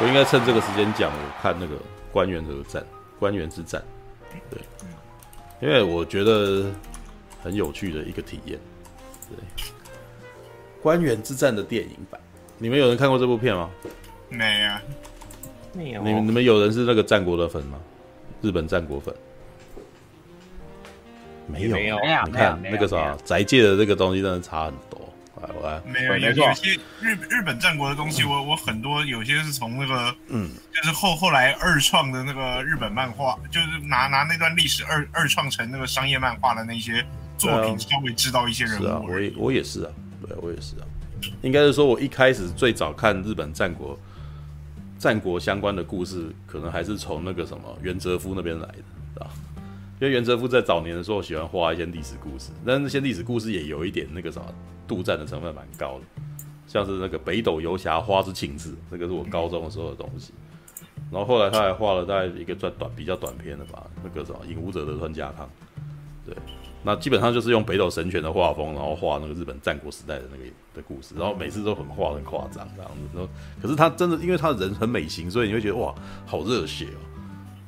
我应该趁这个时间讲，我看那个官员的战、官员之战，对，因为我觉得很有趣的一个体验。对，官员之战的电影版，你们有人看过这部片吗？没啊，没有。你们你们有人是那个战国的粉吗？日本战国粉？没有，没有。你看那个啥，宅界的这个东西真的差很多。没有，有有些日日本战国的东西我，我我很多有些是从那个，嗯，就是后后来二创的那个日本漫画，就是拿拿那段历史二二创成那个商业漫画的那些作品，稍微知道一些人物。是啊，我也我也是啊，对，我也是啊。应该是说，我一开始最早看日本战国战国相关的故事，可能还是从那个什么袁哲夫那边来的，啊。因为袁哲夫在早年的时候喜欢画一些历史故事，但那些历史故事也有一点那个什么杜撰的成分蛮高的，像是那个北斗游侠花之情子，这个是我高中的时候的东西。然后后来他还画了大概一个短短比较短篇的吧，那个什么影武者的川家康，对，那基本上就是用北斗神拳的画风，然后画那个日本战国时代的那个的故事，然后每次都很画很夸张这样子。然后可是他真的因为他人很美型，所以你会觉得哇，好热血哦，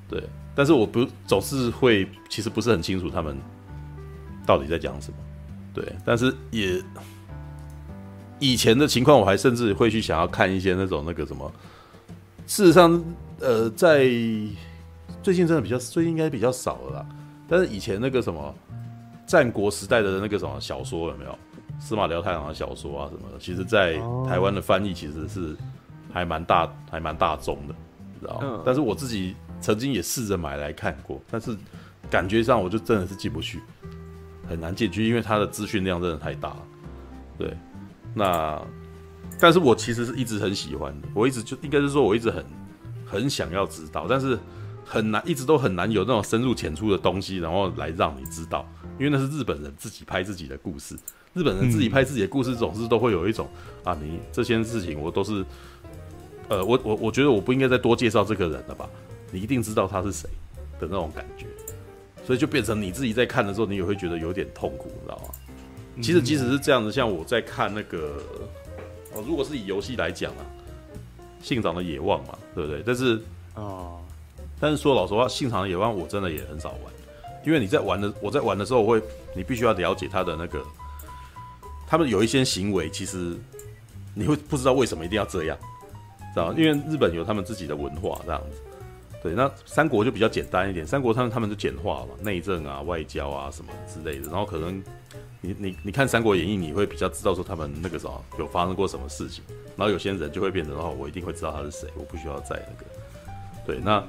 对。但是我不总是会，其实不是很清楚他们到底在讲什么，对。但是也以前的情况，我还甚至会去想要看一些那种那个什么。事实上，呃，在最近真的比较，最近应该比较少了啦。但是以前那个什么战国时代的那个什么小说有没有？司马辽太郎的小说啊什么的，其实在台湾的翻译其实是还蛮大，还蛮大众的，知道吗？但是我自己。曾经也试着买来看过，但是感觉上我就真的是进不去，很难进去，因为它的资讯量真的太大了。对，那但是我其实是一直很喜欢的，我一直就应该是说我一直很很想要知道，但是很难，一直都很难有那种深入浅出的东西，然后来让你知道，因为那是日本人自己拍自己的故事，日本人自己拍自己的故事，总是都会有一种啊，你这些事情我都是，呃，我我我觉得我不应该再多介绍这个人了吧。你一定知道他是谁的那种感觉，所以就变成你自己在看的时候，你也会觉得有点痛苦，你知道吗？其实即使是这样子，像我在看那个哦，如果是以游戏来讲啊，信长的野望嘛，对不对？但是哦，但是说老实话，信长的野望我真的也很少玩，因为你在玩的，我在玩的时候，我会你必须要了解他的那个，他们有一些行为，其实你会不知道为什么一定要这样，知道吗？因为日本有他们自己的文化这样子。对，那三国就比较简单一点。三国他们他们就简化嘛，内政啊、外交啊什么之类的。然后可能你你你看《三国演义》，你会比较知道说他们那个时候有发生过什么事情。然后有些人就会变成哦，我一定会知道他是谁，我不需要再那个。对，那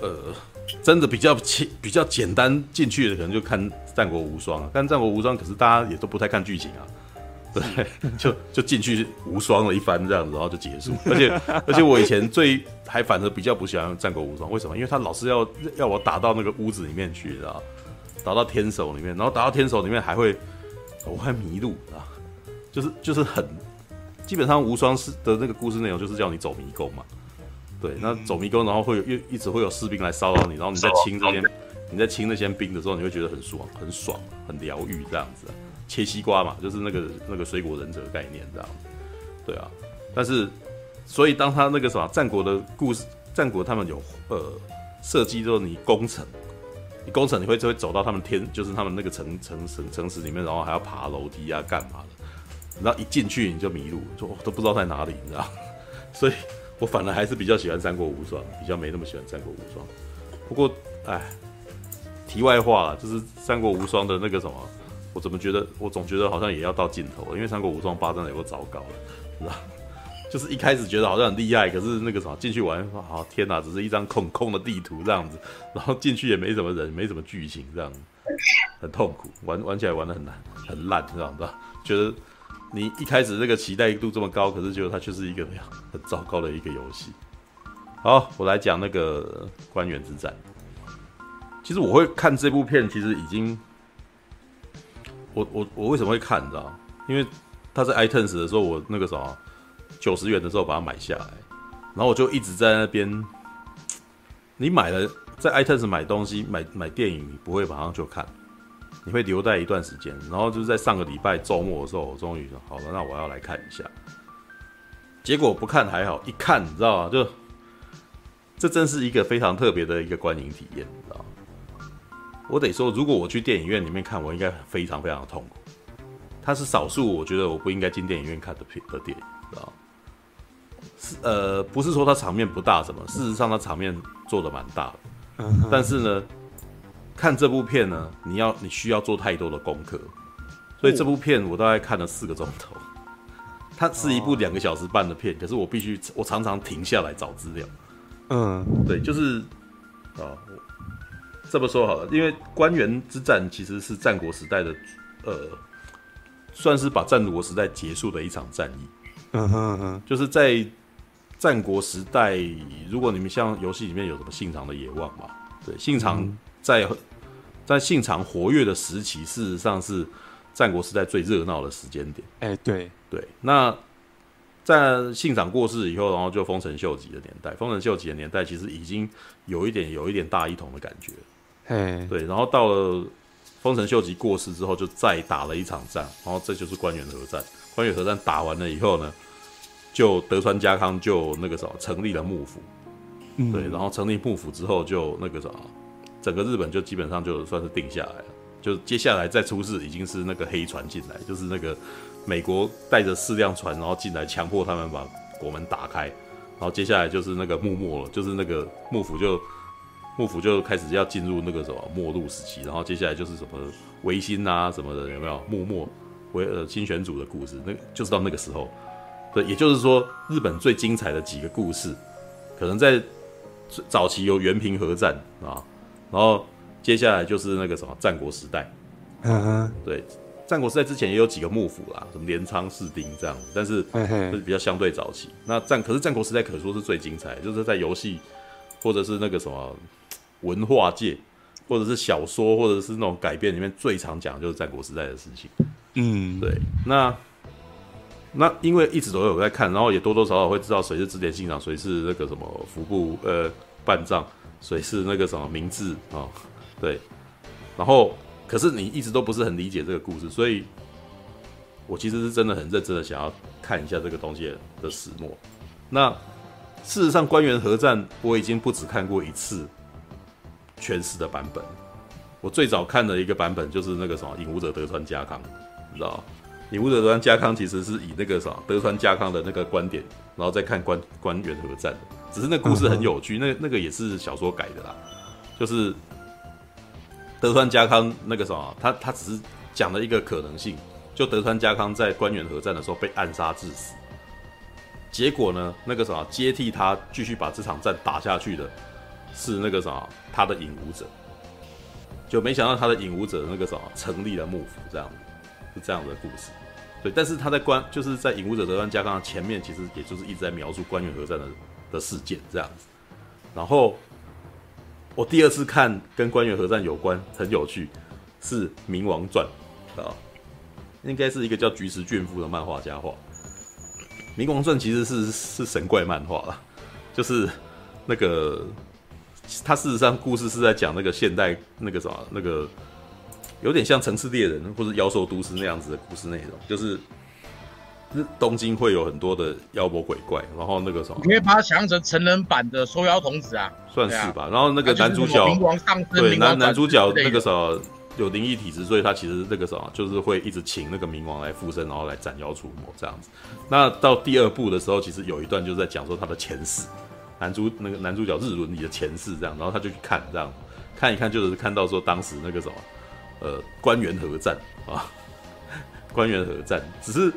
呃，真的比较轻、比较简单进去的，可能就看《战国无双》啊。但《战国无双》可是大家也都不太看剧情啊。对，就就进去无双了一番这样子，然后就结束。而且而且我以前最还反而比较不喜欢战国无双，为什么？因为他老是要要我打到那个屋子里面去，知道打到天守里面，然后打到天守里面还会我会迷路啊，就是就是很基本上无双是的那个故事内容就是叫你走迷宫嘛。对，那走迷宫，然后会有一一直会有士兵来骚扰你，然后你在清这些你在清那些兵的时候，你会觉得很爽，很爽，很疗愈这样子。切西瓜嘛，就是那个那个水果忍者的概念，这样，对啊。但是，所以当他那个什么战国的故事，战国他们有呃设计，就是你攻城，你攻城你会就会走到他们天，就是他们那个城城城城市里面，然后还要爬楼梯啊，干嘛的？然后一进去你就迷路，就都不知道在哪里，你知道？所以我反而还是比较喜欢三国无双，比较没那么喜欢战国无双。不过，哎，题外话就是三国无双的那个什么。我怎么觉得，我总觉得好像也要到尽头了，因为《三国无双八》真的有个糟糕了，是吧？就是一开始觉得好像很厉害，可是那个什么进去玩，好天哪，只是一张空空的地图这样子，然后进去也没什么人，没什么剧情这样，很痛苦，玩玩起来玩得很难，很烂，这样子，觉得你一开始这个期待度这么高，可是觉得它却是一个很糟糕的一个游戏。好，我来讲那个关原之战。其实我会看这部片，其实已经。我我我为什么会看？你知道？因为他在 iTunes 的时候，我那个什么九十元的时候把它买下来，然后我就一直在那边。你买了在 iTunes 买东西，买买电影，你不会马上就看，你会留待一段时间。然后就是在上个礼拜周末的时候，我终于好了，那我要来看一下。结果不看还好，一看你知道吗？就这真是一个非常特别的一个观影体验，你知道吗？我得说，如果我去电影院里面看，我应该非常非常的痛苦。它是少数我觉得我不应该进电影院看的片的电影，知道？是呃，不是说它场面不大什么，事实上它场面做的蛮大的。但是呢，看这部片呢，你要你需要做太多的功课，所以这部片我大概看了四个钟头。它是一部两个小时半的片，可是我必须我常常停下来找资料。嗯，对，就是啊，这么说好了，因为官员之战其实是战国时代的呃，算是把战国时代结束的一场战役。嗯哼哼，就是在。战国时代，如果你们像游戏里面有什么信长的野望嘛？对，信长在、嗯、在信长活跃的时期，事实上是战国时代最热闹的时间点。哎、欸，对对。那在信长过世以后，然后就丰臣秀吉的年代，丰臣秀吉的年代其实已经有一点有一点大一统的感觉。嘿，对。然后到了丰臣秀吉过世之后，就再打了一场战，然后这就是关原合战。关原合战打完了以后呢，就德川家康就那个什么成立了幕府，嗯，对，然后成立幕府之后就那个什么，整个日本就基本上就算是定下来了。就接下来再出事已经是那个黑船进来，就是那个美国带着四辆船然后进来强迫他们把国门打开，然后接下来就是那个幕末了，就是那个幕府就幕府就开始要进入那个什么末路时期，然后接下来就是什么维新啊什么的有没有幕末为呃新选组的故事，那就是到那个时候。对，也就是说，日本最精彩的几个故事，可能在早期有原平和战啊，然后接下来就是那个什么战国时代。嗯哼，对，战国时代之前也有几个幕府啦，什么镰仓、室町这样，但是是比较相对早期。那战可是战国时代可说是最精彩，就是在游戏或者是那个什么文化界，或者是小说，或者是那种改编里面最常讲的就是战国时代的事情。嗯，对，那。那因为一直都有在看，然后也多多少少会知道谁是织田信长，谁是那个什么服部呃半藏，谁是那个什么明智啊，对。然后可是你一直都不是很理解这个故事，所以我其实是真的很认真的想要看一下这个东西的始末。那事实上，官员合战我已经不止看过一次全史的版本，我最早看的一个版本就是那个什么影武者德川家康，你知道影武者德川家康其实是以那个什么德川家康的那个观点，然后再看关关原合战的，只是那故事很有趣，那那个也是小说改的啦，就是德川家康那个什么，他他只是讲了一个可能性，就德川家康在关原合战的时候被暗杀致死，结果呢，那个什么接替他继续把这场战打下去的，是那个什么他的影武者，就没想到他的影武者那个什么成立了幕府，这样是这样的故事。对，但是他在关就是在《影武者德川家康》前面，其实也就是一直在描述关原合战的的事件这样子。然后我第二次看跟关原合战有关很有趣，是《冥王传》啊，应该是一个叫菊池俊夫的漫画家画。《冥王传》其实是是神怪漫画了，就是那个他事实上故事是在讲那个现代那个什么那个。有点像《城市猎人》或者《妖兽都市》那样子的故事内容，就是东京会有很多的妖魔鬼怪，然后那个什么，你可以把它想象成成人版的《收妖童子》啊，算是吧。然后那个男主角，对男男主角那个什么有灵异体质，所以他其实那个什么就是会一直请那个冥王来附身，然后来斩妖除魔这样子。那到第二部的时候，其实有一段就是在讲说他的前世，男主那个男主角日轮里的前世这样，然后他就去看这样，看一看就是看到说当时那个什么。呃，官员合战啊，官员合战，只是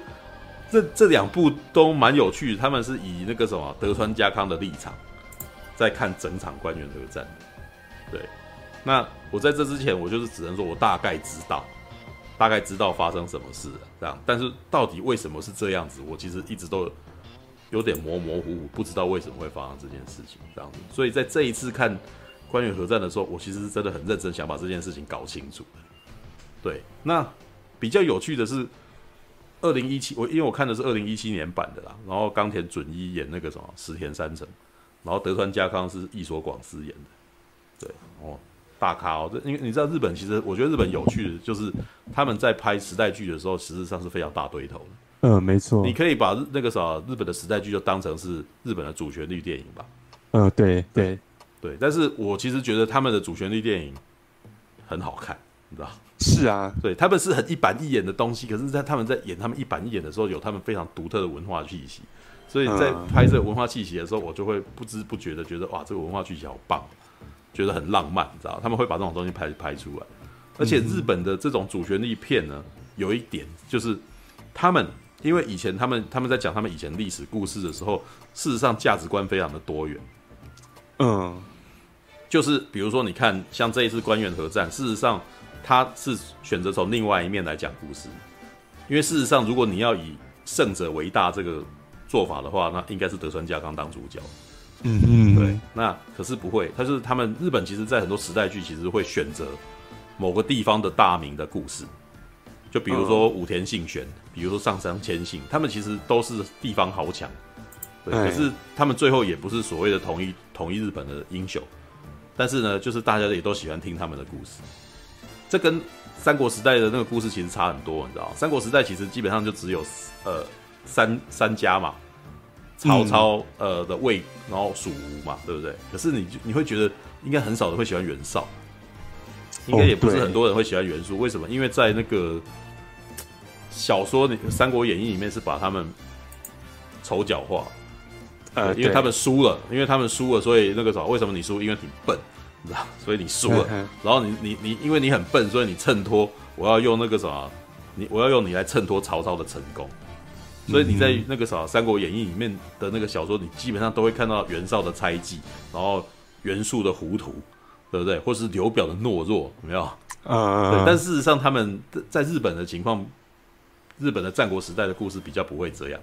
这这两部都蛮有趣，他们是以那个什么德川家康的立场在看整场官员合战。对，那我在这之前，我就是只能说我大概知道，大概知道发生什么事了，这样。但是到底为什么是这样子，我其实一直都有点模模糊糊，不知道为什么会发生这件事情，这样子。所以在这一次看关原合战的时候，我其实是真的很认真想把这件事情搞清楚的。对，那比较有趣的是，二零一七我因为我看的是二零一七年版的啦，然后冈田准一演那个什么石田三成，然后德川家康是役所广司演的，对哦，大咖哦，这因为你知道日本其实我觉得日本有趣的就是他们在拍时代剧的时候，实质上是非常大堆头的，嗯，没错，你可以把那个啥日本的时代剧就当成是日本的主旋律电影吧，嗯，对对对，但是我其实觉得他们的主旋律电影很好看，你知道？是啊，对，他们是很一板一眼的东西，可是，在他们在演他们一板一眼的时候，有他们非常独特的文化气息。所以在拍摄文化气息的时候，我就会不知不觉的觉得，哇，这个文化气息好棒，觉得很浪漫，你知道？他们会把这种东西拍拍出来。而且日本的这种主旋律片呢，有一点就是，他们因为以前他们他们在讲他们以前历史故事的时候，事实上价值观非常的多元。嗯，就是比如说，你看像这一次官员合战，事实上他是选择从另外一面来讲故事，因为事实上，如果你要以胜者为大这个做法的话，那应该是德川家康当主角。嗯嗯，对。那可是不会，他就是他们日本其实在很多时代剧其实会选择。某个地方的大名的故事，就比如说武田信玄，比如说上杉谦信，他们其实都是地方豪强，对，可是他们最后也不是所谓的统一统一日本的英雄，但是呢，就是大家也都喜欢听他们的故事。这跟三国时代的那个故事其实差很多，你知道，三国时代其实基本上就只有呃三三家嘛，曹操呃的魏，然后蜀吴嘛，对不对？可是你你会觉得应该很少人会喜欢袁绍。应该也不是很多人会喜欢袁术，为什么？因为在那个小说里《三国演义》里面是把他们丑角化，呃，因为他们输了，因为他们输了，所以那个什么？为什么你输？因为你笨，你知道？所以你输了。然后你你你，因为你很笨，所以你衬托我要用那个什么？你我要用你来衬托曹操的成功。所以你在那个什么《三国演义》里面的那个小说，你基本上都会看到袁绍的猜忌，然后袁术的糊涂。对不对？或是刘表的懦弱，有没有？嗯，对。但事实上，他们在日本的情况，日本的战国时代的故事比较不会这样。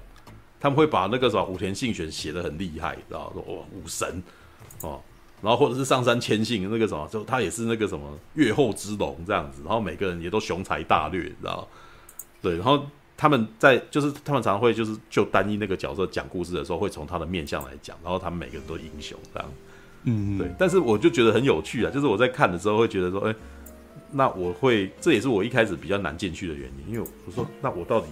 他们会把那个什么武田信玄写的很厉害，知道说哇，武神哦，然后或者是上山千信那个什么，就他也是那个什么越后之龙这样子。然后每个人也都雄才大略，知道对。然后他们在就是他们常常会就是就单一那个角色讲故事的时候，会从他的面相来讲，然后他们每个人都英雄这样。嗯，对，但是我就觉得很有趣啊，就是我在看的时候会觉得说，哎，那我会，这也是我一开始比较难进去的原因，因为我说，那我到底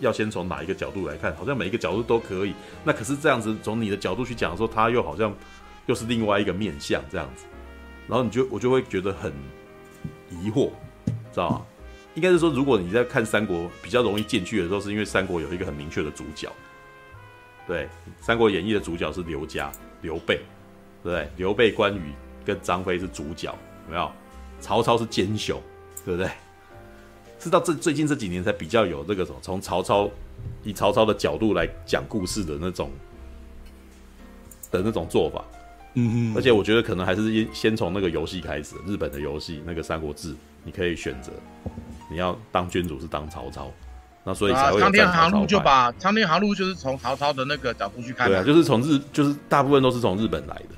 要先从哪一个角度来看？好像每一个角度都可以，那可是这样子从你的角度去讲的时候，他又好像又是另外一个面相这样子，然后你就我就会觉得很疑惑，知道吗？应该是说，如果你在看三国比较容易进去的时候，是因为三国有一个很明确的主角，对，《三国演义》的主角是刘家，刘备。对不对？刘备、关羽跟张飞是主角，有没有？曹操是奸雄，对不对？是到这最近这几年才比较有这个什么，从曹操以曹操的角度来讲故事的那种的那种做法。嗯嗯。而且我觉得可能还是先从那个游戏开始，日本的游戏那个《三国志》，你可以选择你要当君主是当曹操，那所以才会有。啊，《苍天航路》就把《苍天航路》就是从曹操的那个角度去看。对啊，就是从日，就是大部分都是从日本来的。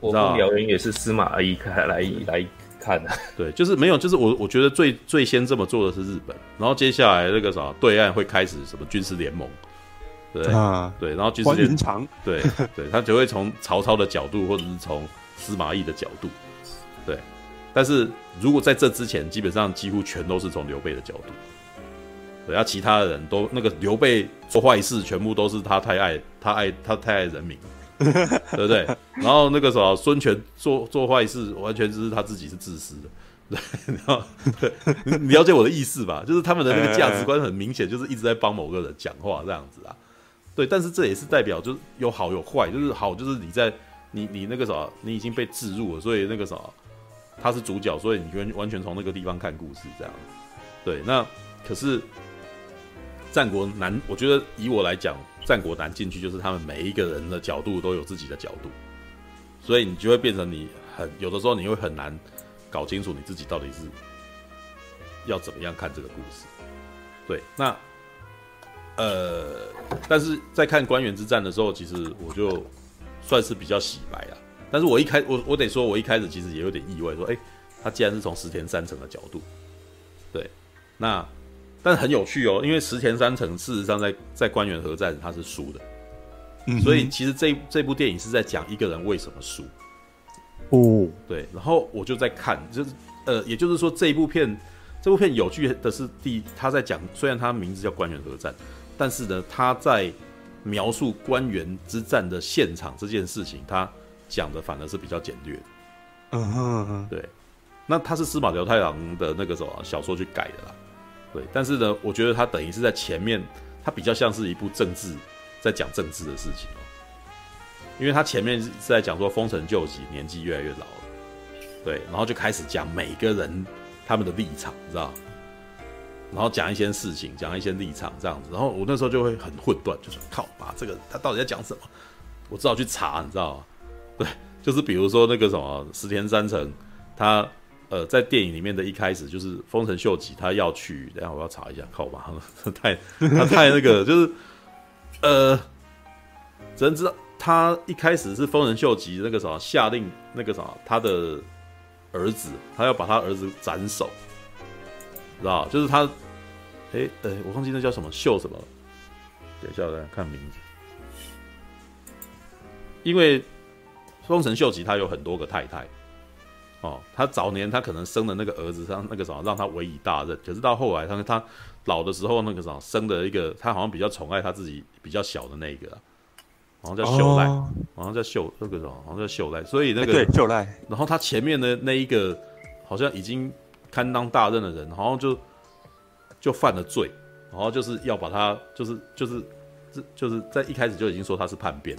我跟燎原也是司马懿开来来看的，对，就是没有，就是我我觉得最最先这么做的是日本，然后接下来那个啥，对岸会开始什么军事联盟，对啊，对，然后军事联盟，对对，他就会从曹操的角度，或者是从司马懿的角度，对，但是如果在这之前，基本上几乎全都是从刘备的角度，对，然后其他的人都那个刘备做坏事，全部都是他太爱他爱他太爱人民。对不对？然后那个什么孙权做做坏事，完全就是他自己是自私的。对，然后对，你了解我的意思吧？就是他们的那个价值观很明显，就是一直在帮某个人讲话这样子啊。对，但是这也是代表就是有好有坏，就是好就是你在你你那个什么，你已经被置入了，所以那个什么他是主角，所以你完完全从那个地方看故事这样。对，那可是战国难，我觉得以我来讲。战国难进去，就是他们每一个人的角度都有自己的角度，所以你就会变成你很有的时候你会很难搞清楚你自己到底是要怎么样看这个故事。对，那呃，但是在看关原之战的时候，其实我就算是比较洗白了。但是我一开我我得说，我一开始其实也有点意外，说，哎，他既然是从石田三成的角度，对，那。但很有趣哦，因为石田三成事实上在在官员合战他是输的，嗯，所以其实这这部电影是在讲一个人为什么输。哦，对，然后我就在看，就是呃，也就是说这一部片，这部片有趣的是第他在讲，虽然他名字叫官员合战，但是呢他在描述官员之战的现场这件事情，他讲的反而是比较简略的。嗯哼哼，对，那他是司马辽太郎的那个什么小说去改的啦。对，但是呢，我觉得他等于是在前面，他比较像是一部政治，在讲政治的事情哦。因为他前面是在讲说丰臣秀吉年纪越来越老了，对，然后就开始讲每个人他们的立场，你知道？然后讲一些事情，讲一些立场这样子，然后我那时候就会很混乱，就说靠，把这个他到底在讲什么？我只好去查，你知道吗？对，就是比如说那个什么石田三成，他呃在电影里面的一开始就是丰臣秀吉他要去，等下我要查一下，靠吧，太他太那个就是呃，只能知道他一开始是丰臣秀吉那个什么下令那个什么他的儿子，他要把他儿子斩首。知道，就是他，哎，呃，我忘记那叫什么秀什么，等一下我来看名字。因为丰臣秀吉他有很多个太太，哦，他早年他可能生的那个儿子，让那个什么让他委以大任，可是到后来他他老的时候，那个什么生的一个，他好像比较宠爱他自己比较小的那个，好像叫秀赖，哦、好像叫秀那个什么，好像叫秀赖，所以那个对秀赖，然后他前面的那一个好像已经。堪当大任的人，好像就就犯了罪，然后就是要把他，就是就是这就是在一开始就已经说他是叛变，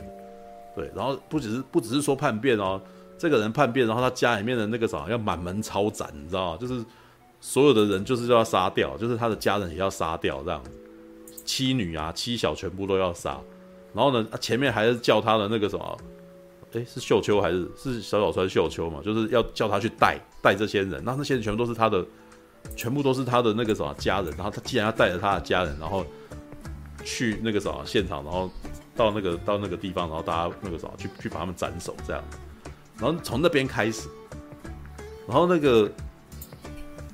对，然后不只是不只是说叛变哦，这个人叛变，然后他家里面的那个啥要满门抄斩，你知道吗？就是所有的人就是要杀掉，就是他的家人也要杀掉，这样妻女啊妻小全部都要杀，然后呢，前面还是叫他的那个什么。诶，是秀秋还是是小小川秀秋嘛？就是要叫他去带带这些人，那那些人全部都是他的，全部都是他的那个什么家人。然后他既然要带着他的家人，然后去那个什么现场，然后到那个到那个地方，然后大家那个什么去去把他们斩首这样。然后从那边开始，然后那个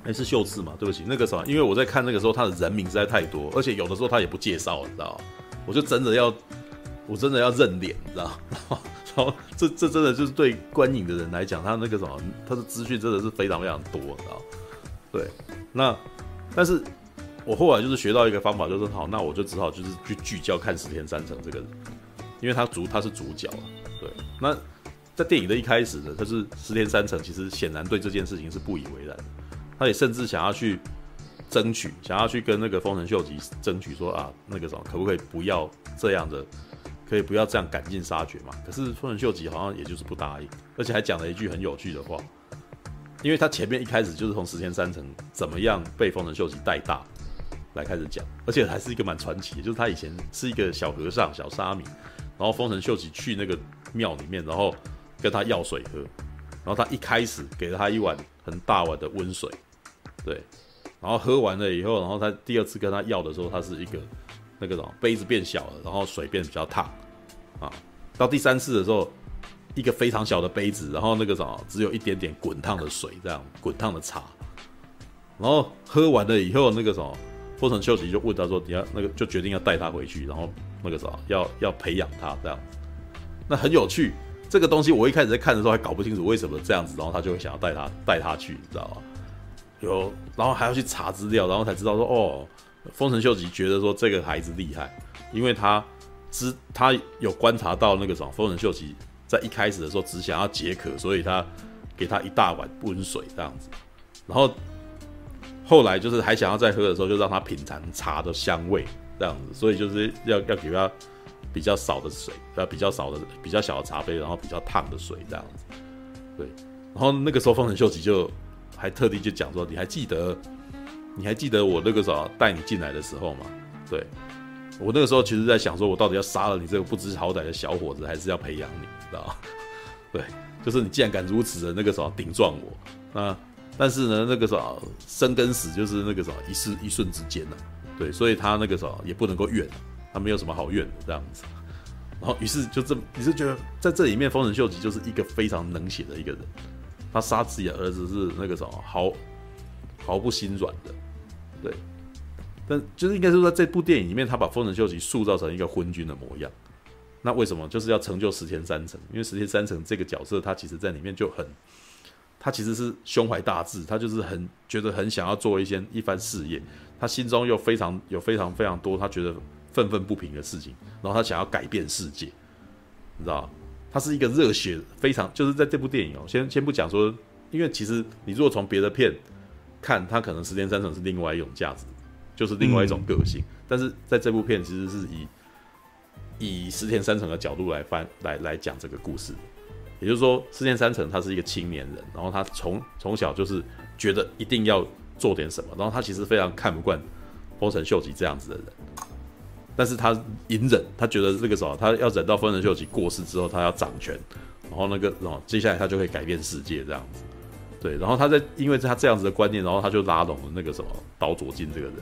诶，是秀次嘛？对不起，那个什么，因为我在看那个时候他的人名实在太多，而且有的时候他也不介绍，你知道？我就真的要我真的要认脸，你知道吗？哦，这这真的就是对观影的人来讲，他那个什么，他的资讯真的是非常非常多，你知道？对，那但是我后来就是学到一个方法，就是好，那我就只好就是去聚焦看石田三成这个人，因为他主他是主角，对。那在电影的一开始呢，他是石田三成，其实显然对这件事情是不以为然，他也甚至想要去争取，想要去跟那个丰臣秀吉争取说啊，那个什么，可不可以不要这样的。可以不要这样赶尽杀绝嘛？可是丰臣秀吉好像也就是不答应，而且还讲了一句很有趣的话，因为他前面一开始就是从石田三成怎么样被丰臣秀吉带大来开始讲，而且还是一个蛮传奇的，就是他以前是一个小和尚、小沙弥，然后丰臣秀吉去那个庙里面，然后跟他要水喝，然后他一开始给了他一碗很大碗的温水，对，然后喝完了以后，然后他第二次跟他要的时候，他是一个。那个什么杯子变小了，然后水变比较烫，啊，到第三次的时候，一个非常小的杯子，然后那个什么只有一点点滚烫的水，这样滚烫的茶，然后喝完了以后，那个什么丰臣秀吉就问他说：“你要那个就决定要带他回去，然后那个什么要要培养他这样，那很有趣。这个东西我一开始在看的时候还搞不清楚为什么这样子，然后他就会想要带他带他去，你知道吗？有，然后还要去查资料，然后才知道说哦。”丰臣秀吉觉得说这个孩子厉害，因为他知他有观察到那个什么，丰臣秀吉在一开始的时候只想要解渴，所以他给他一大碗温水这样子，然后后来就是还想要再喝的时候，就让他品尝茶的香味这样子，所以就是要要给他比较少的水，要比较少的比较小的茶杯，然后比较烫的水这样子，对，然后那个时候丰臣秀吉就还特地就讲说，你还记得？你还记得我那个时候带你进来的时候吗？对，我那个时候其实在想说，我到底要杀了你这个不知好歹的小伙子，还是要培养你，知道吗？对，就是你既然敢如此的那个时候顶撞我，那但是呢，那个时候生跟死就是那个时候一瞬一瞬之间呐，对，所以他那个时候也不能够怨，他没有什么好怨的这样子。然后于是就这么，你是觉得在这里面，丰臣秀吉就是一个非常冷血的一个人，他杀自己的儿子是那个什么毫毫不心软的。对，但就是应该是说，在这部电影里面，他把丰臣秀吉塑造成一个昏君的模样。那为什么？就是要成就石田三成，因为石田三成这个角色，他其实在里面就很，他其实是胸怀大志，他就是很觉得很想要做一些一番事业，他心中又非常有非常非常多他觉得愤愤不平的事情，然后他想要改变世界，你知道他是一个热血非常，就是在这部电影哦，先先不讲说，因为其实你如果从别的片看，他可能石田三成是另外一种价值，就是另外一种个性，嗯、但是在这部片其实是以以石田三成的角度来翻来来讲这个故事，也就是说，石田三成他是一个青年人，然后他从从小就是觉得一定要做点什么，然后他其实非常看不惯丰臣秀吉这样子的人。但是他隐忍，他觉得这个时候他要忍到丰臣秀吉过世之后，他要掌权，然后那个，然后接下来他就可以改变世界这样子。对，然后他在因为他这样子的观念，然后他就拉拢了那个什么岛佐进这个人，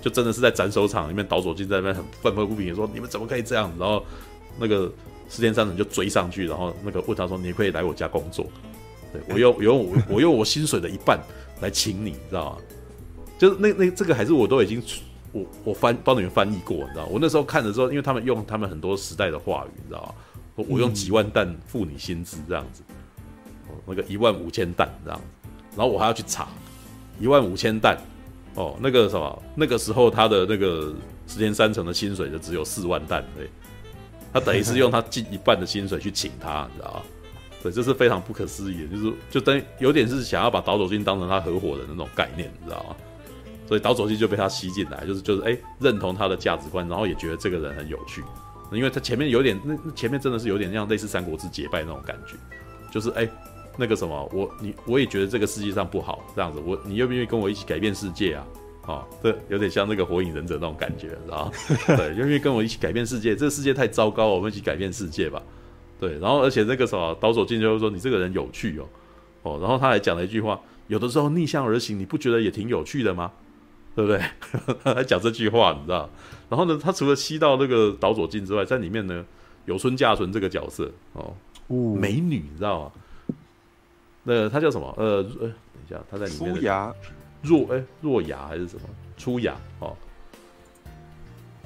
就真的是在斩首场里面，岛佐进在那边很愤愤不平，说你们怎么可以这样？然后那个石田三人就追上去，然后那个问他说：“你可以来我家工作，对我用我用我我用我薪水的一半来请，你知道吗？就是那那这个还是我都已经。”我我翻帮你们翻译过，你知道？我那时候看的时候，因为他们用他们很多时代的话语，你知道吗？我我用几万担付你薪资这样子，哦，那个一万五千担这样子，然后我还要去查一万五千担哦，那个什么那个时候他的那个十天三成的薪水就只有四万担，对，他等于是用他 近一半的薪水去请他，你知道吗？对，这是非常不可思议的，就是就等于有点是想要把岛佐进当成他合伙人的那种概念，你知道吗？所以导走进就被他吸进来，就是就是哎、认同他的价值观，然后也觉得这个人很有趣，因为他前面有点那前面真的是有点像类似三国志结拜那种感觉，就是哎、那个什么我你我也觉得这个世界上不好这样子，我你愿不愿意跟我一起改变世界啊？啊，这，有点像那个火影忍者那种感觉，知道？对，愿不愿意跟我一起改变世界？这个世界太糟糕，我们一起改变世界吧。对，然后而且那个什么导佐进就会说你这个人有趣哦哦，然后他还讲了一句话，有的时候逆向而行，你不觉得也挺有趣的吗？对不对？他还讲这句话，你知道？然后呢，他除了吸到那个岛左近之外，在里面呢，有村架纯这个角色哦，美女，你知道吗？那个他叫什么？呃呃，等一下，他在里面。出牙若哎若牙还是什么？出牙哦。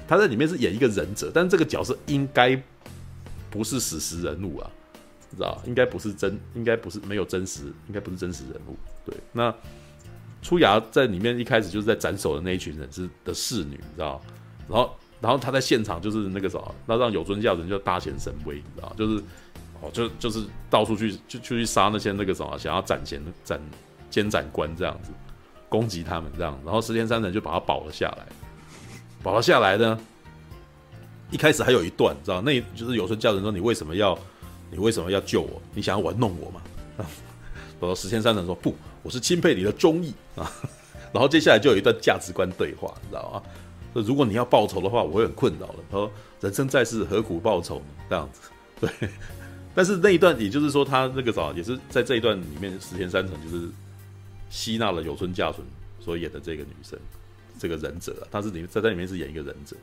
他在里面是演一个忍者，但是这个角色应该不是史实人物啊，你知道？应该不是真，应该不是没有真实，应该不是真实人物。对，那。出牙在里面一开始就是在斩首的那一群人是的侍女，你知道？然后，然后他在现场就是那个什么，那让有村教人就大显神威，你知道？就是哦，就就是到处去就去杀那些那个什么想要斩前斩监斩官这样子攻击他们这样，然后石田三成就把他保了下来，保了下来呢。一开始还有一段，知道？那就是有村教人说：“你为什么要你为什么要救我？你想要玩弄我吗？” 然后石田三成说：“不。”我是钦佩你的忠义啊，然后接下来就有一段价值观对话，你知道吗？如果你要报仇的话，我会很困扰的。他说：“人生在世，何苦报仇？”这样子，对。但是那一段，也就是说，他那个啥，也是在这一段里面，石田三成就是吸纳了有村架纯所演的这个女生，这个忍者，他是里在在里面是演一个忍者，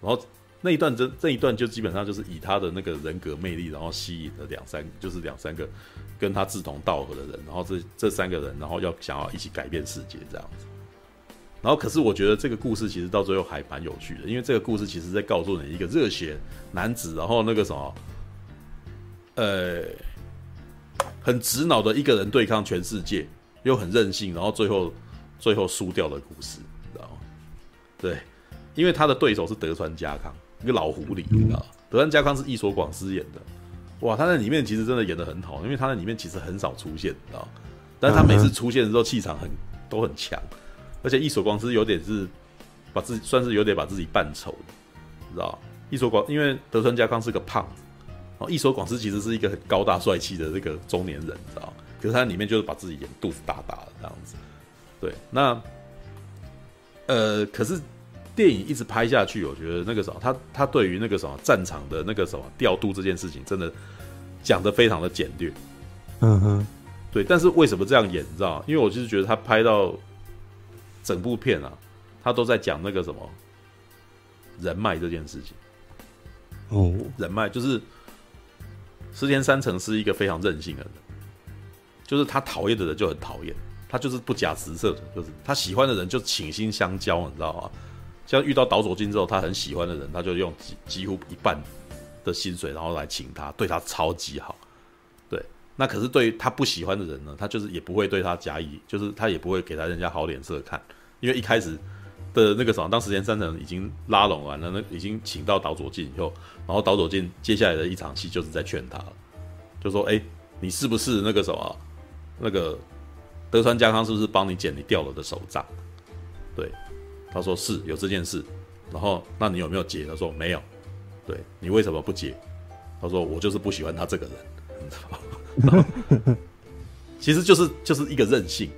然后。那一段这这一段就基本上就是以他的那个人格魅力，然后吸引了两三，就是两三个跟他志同道合的人，然后这这三个人，然后要想要一起改变世界这样子。然后可是我觉得这个故事其实到最后还蛮有趣的，因为这个故事其实在告诉你一个热血男子，然后那个什么，呃，很直脑的一个人对抗全世界，又很任性，然后最后最后输掉的故事，知道吗？对，因为他的对手是德川家康。一个老狐狸，你知道德川家康是役所广司演的，哇，他在里面其实真的演的很好，因为他在里面其实很少出现，你知道，但是他每次出现的时候气场很都很强，而且役所广司有点是把自己算是有点把自己扮丑的，你知道，役所广因为德川家康是个胖子，然后役所广司其实是一个很高大帅气的这个中年人，你知道，可是他里面就是把自己演肚子大大的这样子，对，那呃，可是。电影一直拍下去，我觉得那个什么，他他对于那个什么战场的那个什么调度这件事情，真的讲的非常的简略。嗯哼，对。但是为什么这样演，你知道吗？因为我就是觉得他拍到整部片啊，他都在讲那个什么人脉这件事情。哦，人脉就是石田三成是一个非常任性的人，就是他讨厌的人就很讨厌，他就是不假辞色的，就是他喜欢的人就倾心相交，你知道吗？像遇到岛佐进之后，他很喜欢的人，他就用几几乎一半的薪水，然后来请他，对他超级好。对，那可是对于他不喜欢的人呢，他就是也不会对他加以，就是他也不会给他人家好脸色看，因为一开始的那个什么，当时间三成已经拉拢完了，那已经请到岛佐进以后，然后岛佐进接下来的一场戏就是在劝他，就说：“哎，你是不是那个什么，那个德川家康是不是帮你捡你掉了的手杖？”对，他说是有这件事，然后那你有没有结？他说没有。对，你为什么不结？他说我就是不喜欢他这个人，你知道吗？其实就是就是一个任性。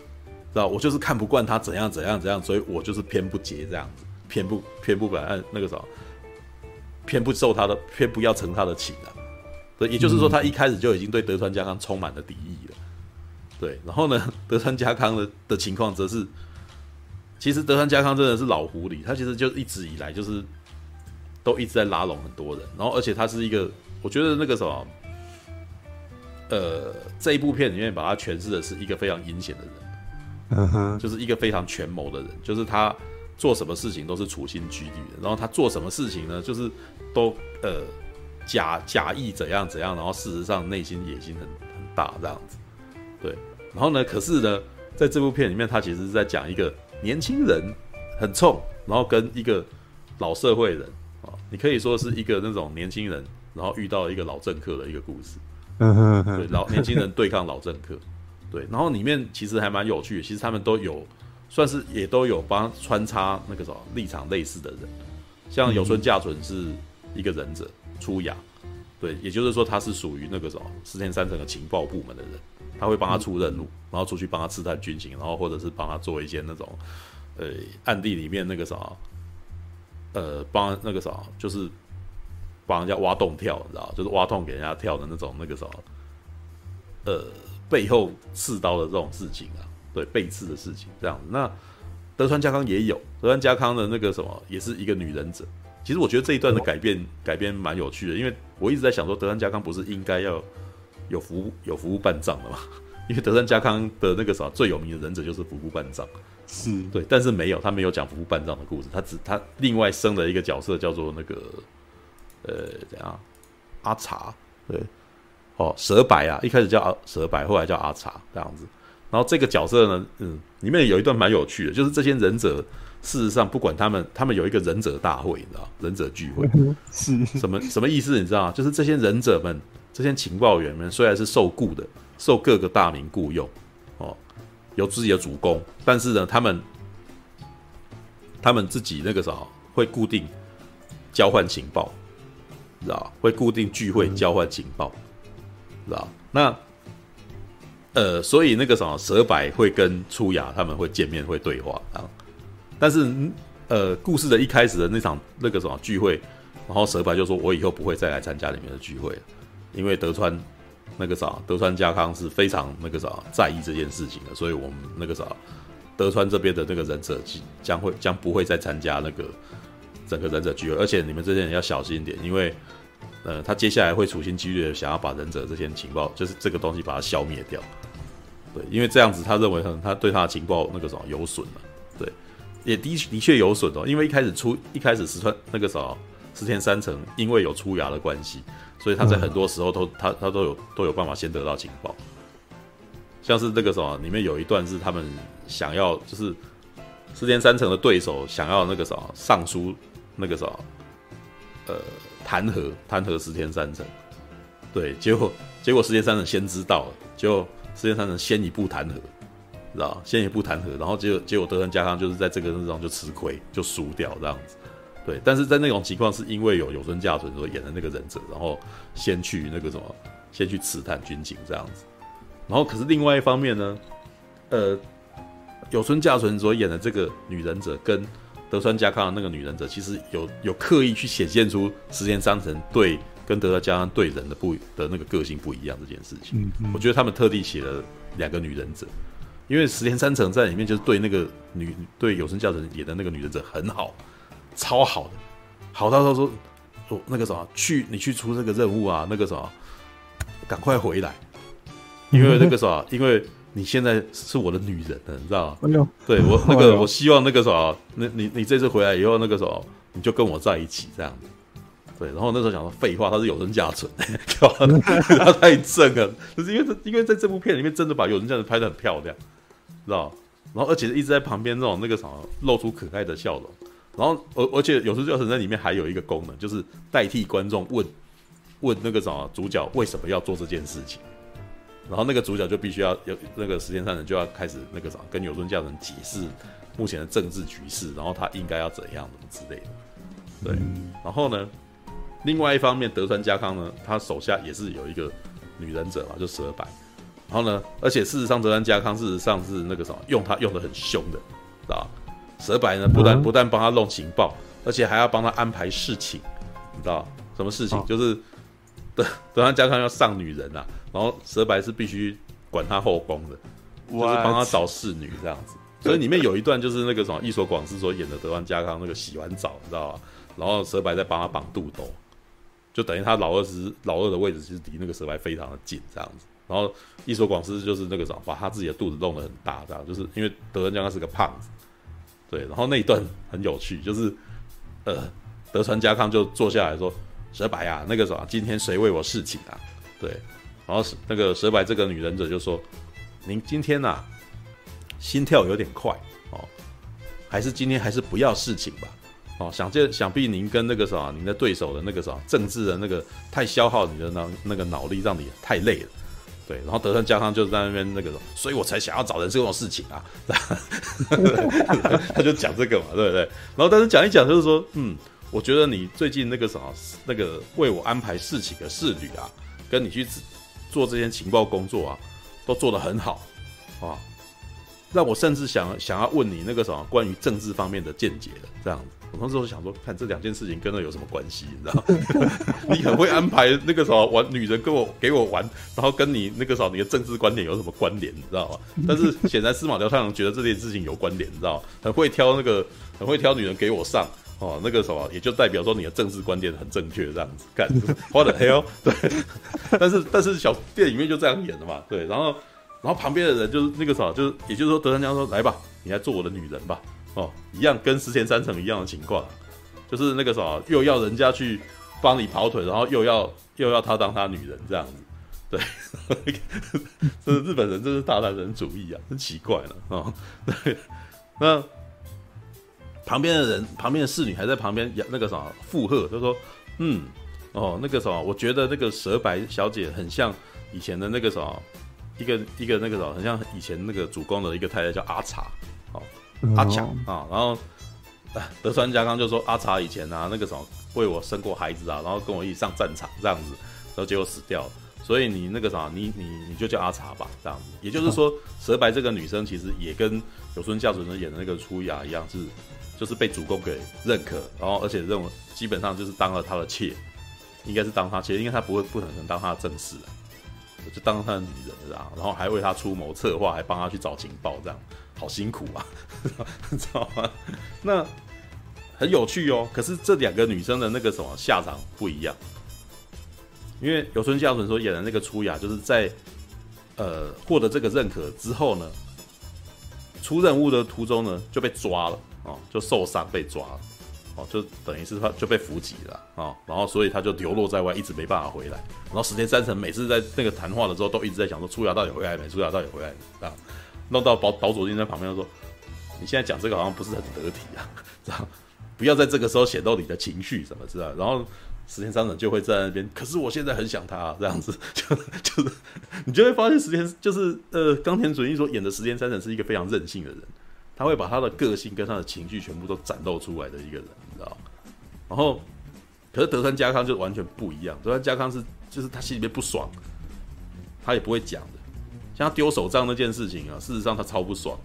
知道我就是看不惯他怎样怎样怎样，所以我就是偏不结这样子，偏不偏不本按那个什么，偏不受他的，偏不要承他的情啊。对，也就是说他一开始就已经对德川家康充满了敌意了。对，然后呢，德川家康的的情况则是，其实德川家康真的是老狐狸，他其实就一直以来就是都一直在拉拢很多人，然后而且他是一个，我觉得那个什么，呃，这一部片里面把他诠释的是一个非常阴险的人。嗯哼，就是一个非常权谋的人，就是他做什么事情都是处心积虑的，然后他做什么事情呢，就是都呃假假意怎样怎样，然后事实上内心野心很很大这样子，对，然后呢，可是呢，在这部片里面，他其实是在讲一个年轻人很冲，然后跟一个老社会人啊，你可以说是一个那种年轻人，然后遇到一个老政客的一个故事，嗯哼，对，老年轻人对抗老政客。对，然后里面其实还蛮有趣的，其实他们都有，算是也都有帮穿插那个什么立场类似的人，像有村架纯是一个忍者出亚，对，也就是说他是属于那个什么石田三成的情报部门的人，他会帮他出任务，然后出去帮他刺探军情，然后或者是帮他做一些那种，呃，暗地里面那个啥，呃，帮那个啥，就是帮人家挖洞跳，你知道，就是挖洞给人家跳的那种那个什么，呃。背后刺刀的这种事情啊，对，背刺的事情这样子。那德川家康也有，德川家康的那个什么，也是一个女忍者。其实我觉得这一段的改变改编蛮有趣的，因为我一直在想说，德川家康不是应该要有服务有服务半藏的吗？因为德川家康的那个啥最有名的忍者就是服部半藏，是对，但是没有，他没有讲服部半藏的故事，他只他另外生了一个角色叫做那个呃怎样阿茶，对。哦，蛇白啊，一开始叫阿蛇白，后来叫阿茶这样子。然后这个角色呢，嗯，里面有一段蛮有趣的，就是这些忍者，事实上不管他们，他们有一个忍者大会，你知道，忍者聚会是什么什么意思？你知道吗？就是这些忍者们，这些情报员们，虽然是受雇的，受各个大名雇佣，哦，有自己的主公，但是呢，他们他们自己那个啥，会固定交换情报，知道会固定聚会交换情报。知道那，呃，所以那个什么蛇白会跟出雅他们会见面会对话啊，但是呃，故事的一开始的那场那个什么聚会，然后蛇白就说：“我以后不会再来参加里面的聚会了，因为德川那个啥德川家康是非常那个啥在意这件事情的，所以我们那个啥德川这边的那个忍者将会将不会再参加那个整个忍者聚会，而且你们这些人要小心一点，因为。”呃，他接下来会处心积虑的想要把忍者这些情报，就是这个东西把它消灭掉。对，因为这样子，他认为可能他对他的情报那个什么有损了。对，也的的确有损哦。因为一开始出一开始石川那个什么石田三成，因为有出牙的关系，所以他在很多时候都他他都有都有办法先得到情报。像是那个什么里面有一段是他们想要就是石田三成的对手想要那个什么上书那个什么呃。弹劾弹劾石田三成，对，结果结果石田三成先知道了，结果石田三成先一步弹劾，知道先一步弹劾，然后结果结果德川家康就是在这个之中就吃亏，就输掉这样子，对，但是在那种情况是因为有有村架纯所演的那个忍者，然后先去那个什么，先去刺探军情这样子，然后可是另外一方面呢，呃，有村架纯所演的这个女忍者跟。德川家康的那个女忍者，其实有有刻意去显现出石田三成对跟德川家康对人的不的那个个性不一样这件事情。我觉得他们特地写了两个女忍者，因为石田三成在里面就是对那个女对有村架纯演的那个女忍者很好，超好的，好到他说哦那个什么去你去出这个任务啊，那个什么赶快回来，因为那个什么 因为。你现在是我的女人了，你知道吗？对我那个，我希望那个什么，那你你这次回来以后，那个什么，你就跟我在一起这样子。对，然后那时候想说废话，他是有村架纯，他太正了，就是因为这，因为在这部片里面真的把有村架纯拍的很漂亮，知道然后而且一直在旁边那种那个什么露出可爱的笑容，然后而而且有时教程在里面还有一个功能，就是代替观众问问那个什么主角为什么要做这件事情，然后那个主角就必须要有那个时间上人就要开始那个什么跟有尊教程解释目前的政治局势，然后他应该要怎样怎么之类的，对，然后呢，另外一方面德川家康呢，他手下也是有一个女忍者嘛，就蛇白。然后呢，而且事实上，德川家康事实上是那个什么，用他用的很凶的，知道吧？蛇白呢，不但不但帮他弄情报，而且还要帮他安排事情，你知道什么事情？就是德德川家康要上女人啊，然后蛇白是必须管他后宫的，就是帮他找侍女这样子。所以里面有一段就是那个什么，伊所广司所演的德川家康那个洗完澡，你知道吧？然后蛇白在帮他绑肚兜，就等于他老二是老二的位置，其实离那个蛇白非常的近这样子。然后伊所广司就是那个什么，把他自己的肚子弄得很大，这样就是因为德川家康是个胖子，对。然后那一段很有趣，就是呃，德川家康就坐下来说：“蛇白啊，那个什么，今天谁为我侍寝啊？”对。然后那个蛇白这个女忍者就说：“您今天呐、心跳有点快哦，还是今天还是不要侍寝吧。哦，想这想必您跟那个什么，您的对手的那个什么政治的那个太消耗你的脑那个脑力，让你太累了。”对，然后德川家康就在那边那个，所以我才想要找人这种事情啊，他就讲这个嘛，对不对？然后但是讲一讲就是说，嗯，我觉得你最近那个什么，那个为我安排事情的侍女啊，跟你去做这些情报工作啊，都做得很好啊，让我甚至想想要问你那个什么关于政治方面的见解的这样子。我当时我想说，看这两件事情跟那有什么关系？你知道 你很会安排那个什么玩女人跟我给我玩，然后跟你那个什么你的政治观点有什么关联？你知道吗？但是显然司马辽太郎觉得这件事情有关联，你知道吗很会挑那个很会挑女人给我上哦，那个什么也就代表说你的政治观点很正确，这样子干。What the hell？对，但是但是小店里面就这样演的嘛，对。然后然后旁边的人就是那个什么，就是也就是说德川家说来吧，你来做我的女人吧。哦，一样跟石田三成一样的情况，就是那个什么，又要人家去帮你跑腿，然后又要又要他当他女人这样子，对，这是日本人，这是大男人主义啊，真奇怪了啊、哦。对，那旁边的人，旁边的侍女还在旁边那个什么附和，就说，嗯，哦，那个什么，我觉得那个蛇白小姐很像以前的那个什么，一个一个那个什么，很像以前那个主公的一个太太叫阿茶，哦。阿强啊，然后德川家康就说阿茶以前啊，那个什么为我生过孩子啊，然后跟我一起上战场这样子，然后结果死掉了。所以你那个啥，你你你就叫阿茶吧，这样子。也就是说，蛇白这个女生其实也跟有村架纯演的那个初雅一样，是就是被主公给认可，然后而且认为基本上就是当了他的妾，应该是当他妾，因为他不会不可能当他的正室就当他的女人这样，然后还为他出谋策划，还帮他去找情报这样。好辛苦啊，知道吗？那很有趣哦。可是这两个女生的那个什么下场不一样，因为有村架纯所演的那个出雅，就是在呃获得这个认可之后呢，出任务的途中呢就被抓了哦，就受伤被抓了哦，就等于是他就被伏击了哦，然后所以他就流落在外，一直没办法回来。然后石田三成每次在那个谈话的时候，都一直在想说出牙到底回来没？出牙到底回来没？啊？弄到岛岛主君在旁边说：“你现在讲这个好像不是很得体啊，知道？不要在这个时候显露你的情绪什么知道？然后石田三成就会在那边，可是我现在很想他、啊，这样子 就就是你就会发现石田就是呃冈田准一所演的石田三成是一个非常任性的人，他会把他的个性跟他的情绪全部都展露出来的一个人，你知道？然后可是德川家康就完全不一样，德川家康是就是他心里面不爽，他也不会讲的。”像丢手杖那件事情啊，事实上他超不爽，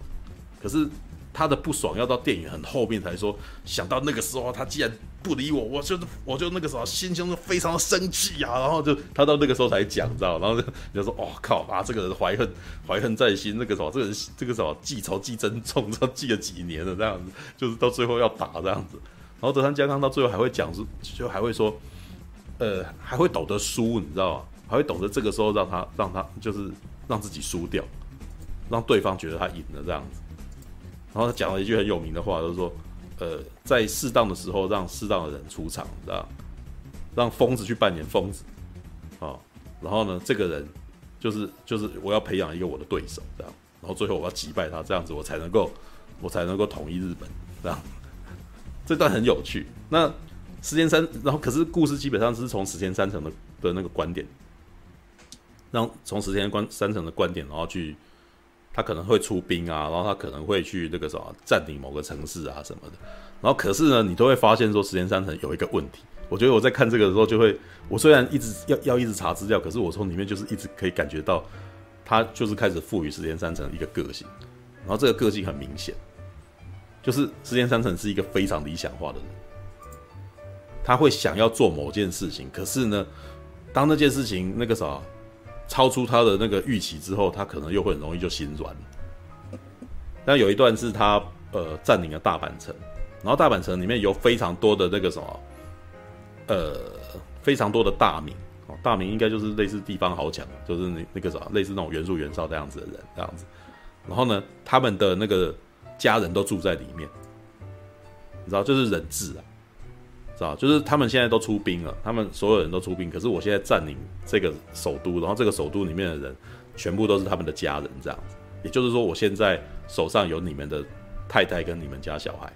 可是他的不爽要到电影很后面才说，想到那个时候他既然不理我，我就我就那个时候心中就非常的生气啊，然后就他到那个时候才讲，知道，然后就就说，哦靠啊，这个人怀恨怀恨在心，那个时候这个人这个时候记仇记真重，知道记了几年了这样子，就是到最后要打这样子，然后德川家康到最后还会讲是，就还会说，呃，还会懂得输，你知道吗？还会懂得这个时候让他让他就是。让自己输掉，让对方觉得他赢了这样子，然后他讲了一句很有名的话，就是说，呃，在适当的时候让适当的人出场，知道？让疯子去扮演疯子，啊，然后呢，这个人就是就是我要培养一个我的对手，这样，然后最后我要击败他，这样子我才能够我才能够统一日本，这样。这段很有趣。那石田三，然后可是故事基本上是从石田三成的的那个观点，让从石田观三成的观点，然后去他可能会出兵啊，然后他可能会去那个什么占领某个城市啊什么的。然后可是呢，你都会发现说时间三成有一个问题。我觉得我在看这个的时候，就会我虽然一直要要一直查资料，可是我从里面就是一直可以感觉到，他就是开始赋予时间三成一个个性，然后这个个性很明显。就是时间三成是一个非常理想化的人，他会想要做某件事情，可是呢，当那件事情那个啥超出他的那个预期之后，他可能又会很容易就心软。但有一段是他呃占领了大阪城，然后大阪城里面有非常多的那个什么呃非常多的大名哦，大名应该就是类似地方豪强，就是那那个啥类似那种元素元少这样子的人这样子，然后呢，他们的那个。家人都住在里面，你知道，就是人质啊，知道，就是他们现在都出兵了，他们所有人都出兵，可是我现在占领这个首都，然后这个首都里面的人全部都是他们的家人，这样子，也就是说，我现在手上有你们的太太跟你们家小孩，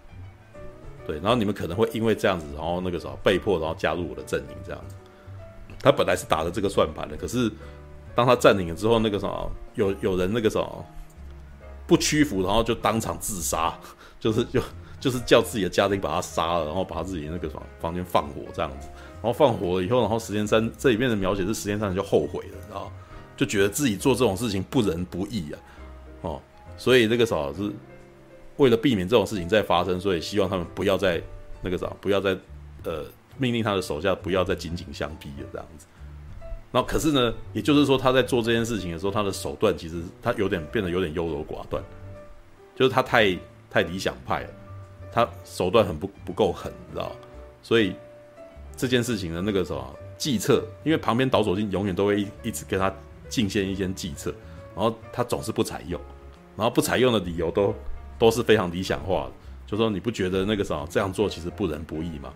对，然后你们可能会因为这样子，然后那个时候被迫，然后加入我的阵营，这样子。他本来是打着这个算盘的，可是当他占领了之后，那个什么，有有人那个什么。不屈服，然后就当场自杀，就是就就是叫自己的家丁把他杀了，然后把他自己那个什么房间放火这样子，然后放火了以后，然后石田三这里面的描写是石田三就后悔了，知道就觉得自己做这种事情不仁不义啊，哦，所以那个啥是为了避免这种事情再发生，所以希望他们不要再那个啥，不要再呃命令他的手下不要再紧紧相逼了这样子。然后可是呢，也就是说他在做这件事情的时候，他的手段其实他有点变得有点优柔寡断，就是他太太理想派了，他手段很不不够狠，你知道？所以这件事情的那个什么计策，因为旁边岛佐近永远都会一一直跟他进献一些计策，然后他总是不采用，然后不采用的理由都都是非常理想化的，就说你不觉得那个什么这样做其实不仁不义吗？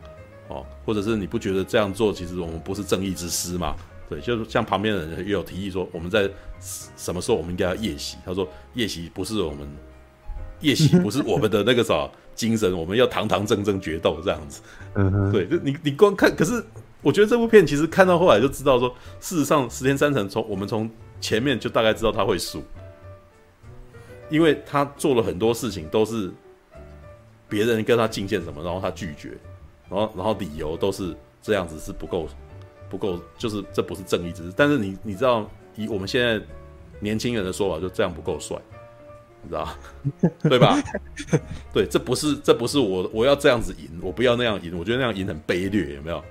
哦，或者是你不觉得这样做其实我们不是正义之师吗？对，就是像旁边的人也有提议说，我们在什么时候我们应该要夜袭？他说夜袭不是我们夜袭 不是我们的那个啥精神，我们要堂堂正正决斗这样子。嗯哼，对，就你你光看，可是我觉得这部片其实看到后来就知道说，事实上石田三成从我们从前面就大概知道他会输，因为他做了很多事情都是别人跟他进献什么，然后他拒绝，然后然后理由都是这样子是不够。不够，就是这不是正义之师。但是你你知道，以我们现在年轻人的说法，就这样不够帅，你知道对吧？对，这不是这不是我我要这样子赢，我不要那样赢，我觉得那样赢很卑劣，有没有？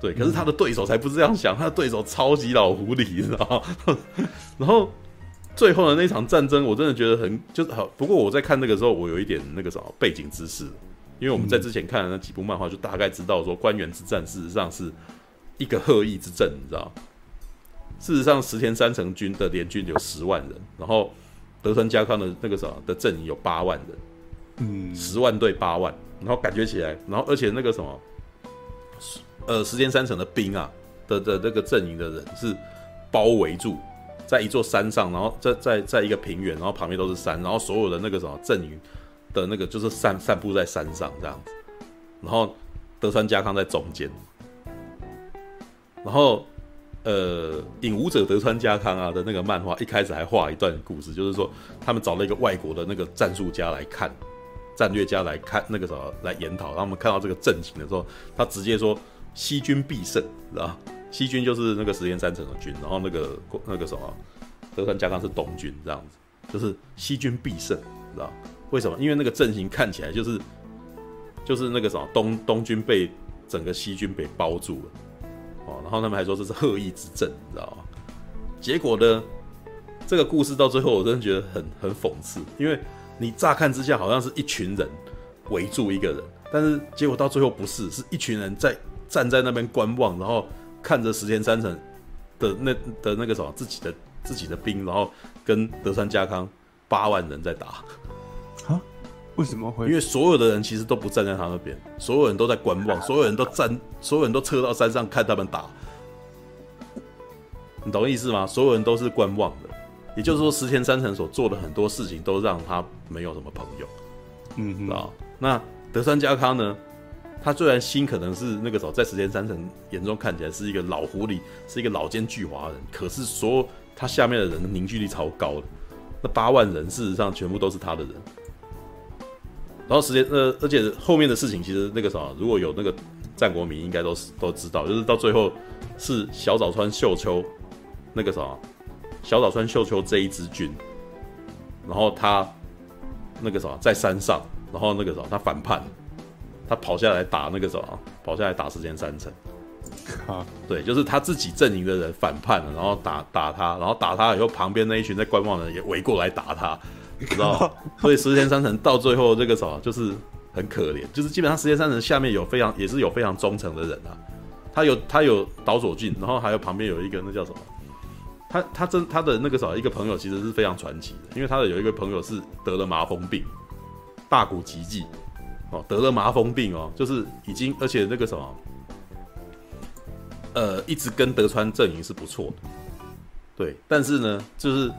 对，可是他的对手才不是这样想，他的对手超级老狐狸，你知道？然后最后的那场战争，我真的觉得很就是好。不过我在看那个时候，我有一点那个什么背景知识，因为我们在之前看的那几部漫画，就大概知道说关原之战事实上是。一个鹤翼之阵，你知道？事实上，石田三成军的联军有十万人，然后德川家康的那个什么的阵营有八万人，嗯，十万对八万，然后感觉起来，然后而且那个什么，呃，石间三城的兵啊的的那个阵营的人是包围住在一座山上，然后在在在一个平原，然后旁边都是山，然后所有的那个什么阵营的那个就是散散布在山上这样子，然后德川家康在中间。然后，呃，影武者德川家康啊的那个漫画一开始还画一段故事，就是说他们找了一个外国的那个战术家来看，战略家来看那个什么来研讨。然后他们看到这个阵型的时候，他直接说西军必胜，知道？西军就是那个石田三成的军，然后那个那个什么德川家康是东军，这样子，就是西军必胜，知道？为什么？因为那个阵型看起来就是就是那个什么东东军被整个西军被包住了。哦，然后他们还说这是恶意之阵，你知道吗？结果呢，这个故事到最后，我真的觉得很很讽刺，因为你乍看之下好像是一群人围住一个人，但是结果到最后不是，是一群人在站在那边观望，然后看着石田三成的那的那个什么自己的自己的兵，然后跟德川家康八万人在打。为什么会？因为所有的人其实都不站在他那边，所有人都在观望，所有人都站，所有人都撤到山上看他们打。你懂意思吗？所有人都是观望的，也就是说，石田三成所做的很多事情都让他没有什么朋友，嗯哼，啊，那德川家康呢？他虽然心可能是那个时候在石田三成眼中看起来是一个老狐狸，是一个老奸巨猾的人，可是所有他下面的人的凝聚力超高的，那八万人事实上全部都是他的人。然后时间呃，而且后面的事情其实那个什么，如果有那个战国迷应该都是都知道，就是到最后是小早川秀秋那个什么小早川秀秋这一支军，然后他那个什么在山上，然后那个什么他反叛。他跑下来打那个什么，跑下来打时间三成。啊，对，就是他自己阵营的人反叛了，然后打打他，然后打他以后，旁边那一群在观望的人也围过来打他，你知道？所以石田三成到最后这个什么，就是很可怜，就是基本上石田三成下面有非常也是有非常忠诚的人啊。他有他有岛佐俊，然后还有旁边有一个那叫什么？他他真他的那个什么一个朋友其实是非常传奇的，因为他的有一个朋友是得了麻风病，大谷吉继。哦，得了麻风病哦，就是已经，而且那个什么，呃，一直跟德川阵营是不错的，对，但是呢，就是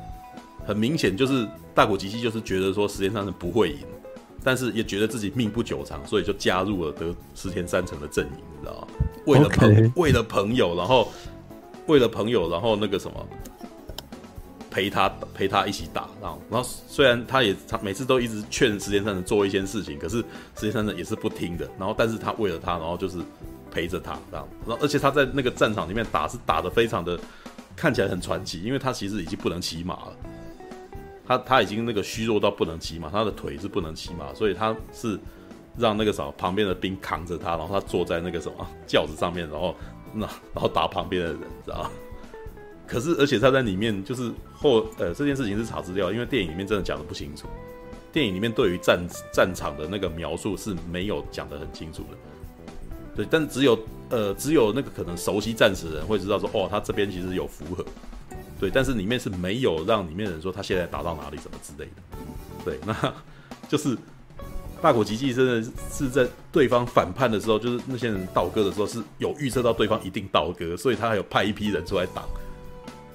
很明显，就是大谷吉继就是觉得说石田三成不会赢，但是也觉得自己命不久长，所以就加入了得石田三成的阵营，你知道吗？为了朋.为了朋友，然后为了朋友，然后那个什么。陪他陪他一起打，然后然后虽然他也他每次都一直劝石田三成做一些事情，可是石田三成也是不听的。然后但是他为了他，然后就是陪着他这样。然后而且他在那个战场里面打是打的非常的看起来很传奇，因为他其实已经不能骑马了，他他已经那个虚弱到不能骑马，他的腿是不能骑马，所以他是让那个什么旁边的兵扛着他，然后他坐在那个什么轿子上面，然后那然后打旁边的人，知道？可是，而且他在里面就是后呃这件事情是查资料，因为电影里面真的讲得不清楚。电影里面对于战战场的那个描述是没有讲得很清楚的。对，但只有呃只有那个可能熟悉战史的人会知道说，哦，他这边其实有符合。对，但是里面是没有让里面的人说他现在打到哪里什么之类的。对，那 就是大谷吉继真的是在对方反叛的时候，就是那些人倒戈的时候是有预测到对方一定倒戈，所以他还有派一批人出来挡。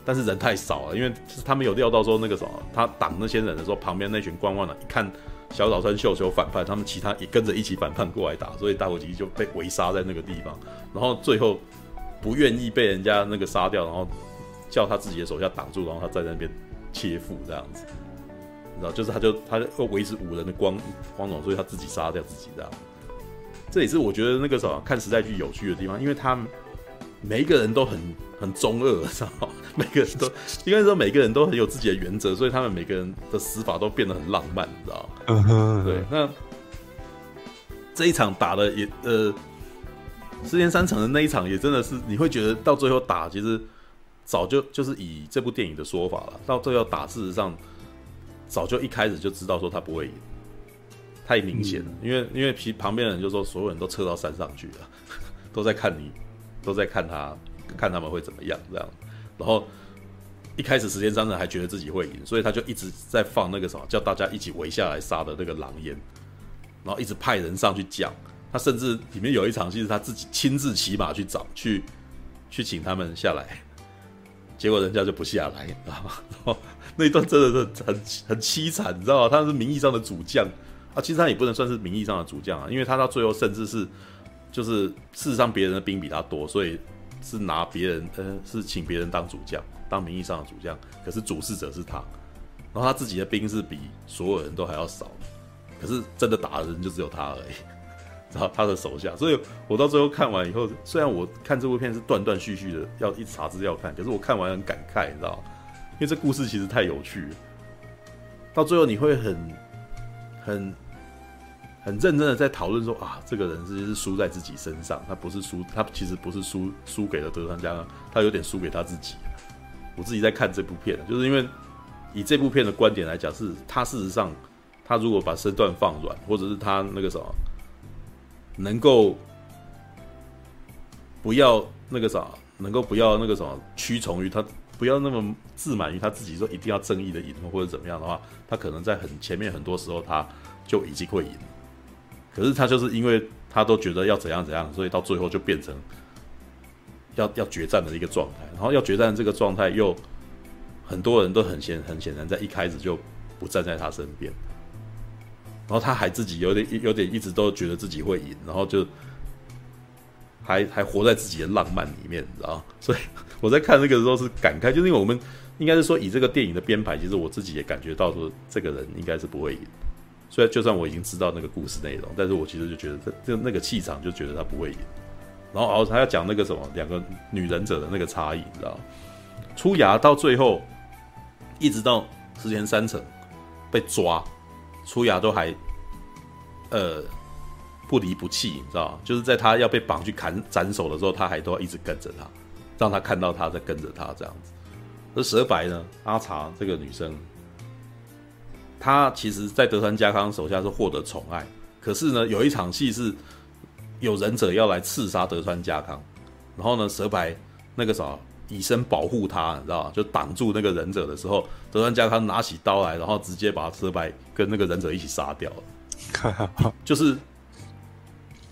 但是人太少了，因为他们有料到说那个什么，他挡那些人的时候，旁边那群观望的，一看小早川秀秋反叛，他们其他也跟着一起反叛过来打，所以大谷吉继就被围杀在那个地方，然后最后不愿意被人家那个杀掉，然后叫他自己的手下挡住，然后他在那边切腹这样子，你知道，就是他就他就维持五人的光光荣，所以他自己杀掉自己这样。这也是我觉得那个什么看时代剧有趣的地方，因为他每一个人都很。很中二，知道吗？每个人都应该说每个人都很有自己的原则，所以他们每个人的死法都变得很浪漫，你知道吗？嗯哼，对。那这一场打的也呃，石田三场的那一场也真的是，你会觉得到最后打，其实早就就是以这部电影的说法了，到最后打，事实上早就一开始就知道说他不会赢，太明显了。嗯、因为因为其旁边的人就说，所有人都撤到山上去了，都在看你，都在看他。看他们会怎么样，这样，然后一开始时间商人还觉得自己会赢，所以他就一直在放那个什么，叫大家一起围下来杀的那个狼烟，然后一直派人上去讲。他甚至里面有一场戏是他自己亲自骑马去找，去去请他们下来，结果人家就不下来，你知道吗？那一段真的是很很凄惨，你知道吗？他是名义上的主将啊，其实他也不能算是名义上的主将啊，因为他到最后甚至是就是事实上别人的兵比他多，所以。是拿别人，呃，是请别人当主将，当名义上的主将，可是主事者是他，然后他自己的兵是比所有人都还要少，可是真的打的人就只有他而已，然后他的手下，所以我到最后看完以后，虽然我看这部片是断断续续的，要一查资料看，可是我看完很感慨，你知道？因为这故事其实太有趣了，到最后你会很很。很认真的在讨论说啊，这个人其实是输在自己身上，他不是输，他其实不是输输给了德川家康，他有点输给他自己。我自己在看这部片，就是因为以这部片的观点来讲，是他事实上，他如果把身段放软，或者是他那个什么，能够不要那个啥，能够不要那个什么屈从于他，不要那么自满于他自己说一定要正义的赢或者怎么样的话，他可能在很前面很多时候他就已经会赢。可是他就是因为他都觉得要怎样怎样，所以到最后就变成要要决战的一个状态，然后要决战这个状态又很多人都很显很显然在一开始就不站在他身边，然后他还自己有点有点一直都觉得自己会赢，然后就还还活在自己的浪漫里面，你知道？所以我在看那个时候是感慨，就是因为我们应该是说以这个电影的编排，其实我自己也感觉到说这个人应该是不会赢。虽然就算我已经知道那个故事内容，但是我其实就觉得这就那个气场就觉得他不会赢。然后，然后他要讲那个什么两个女忍者的那个差异，你知道？出牙到最后，一直到石田三成被抓，出牙都还呃不离不弃，你知道？就是在他要被绑去砍斩首的时候，他还都要一直跟着他，让他看到他在跟着他这样子。而蛇白呢，阿茶这个女生。他其实，在德川家康手下是获得宠爱，可是呢，有一场戏是有忍者要来刺杀德川家康，然后呢，蛇白那个啥以身保护他，你知道吧？就挡住那个忍者的时候，德川家康拿起刀来，然后直接把车白跟那个忍者一起杀掉了。就是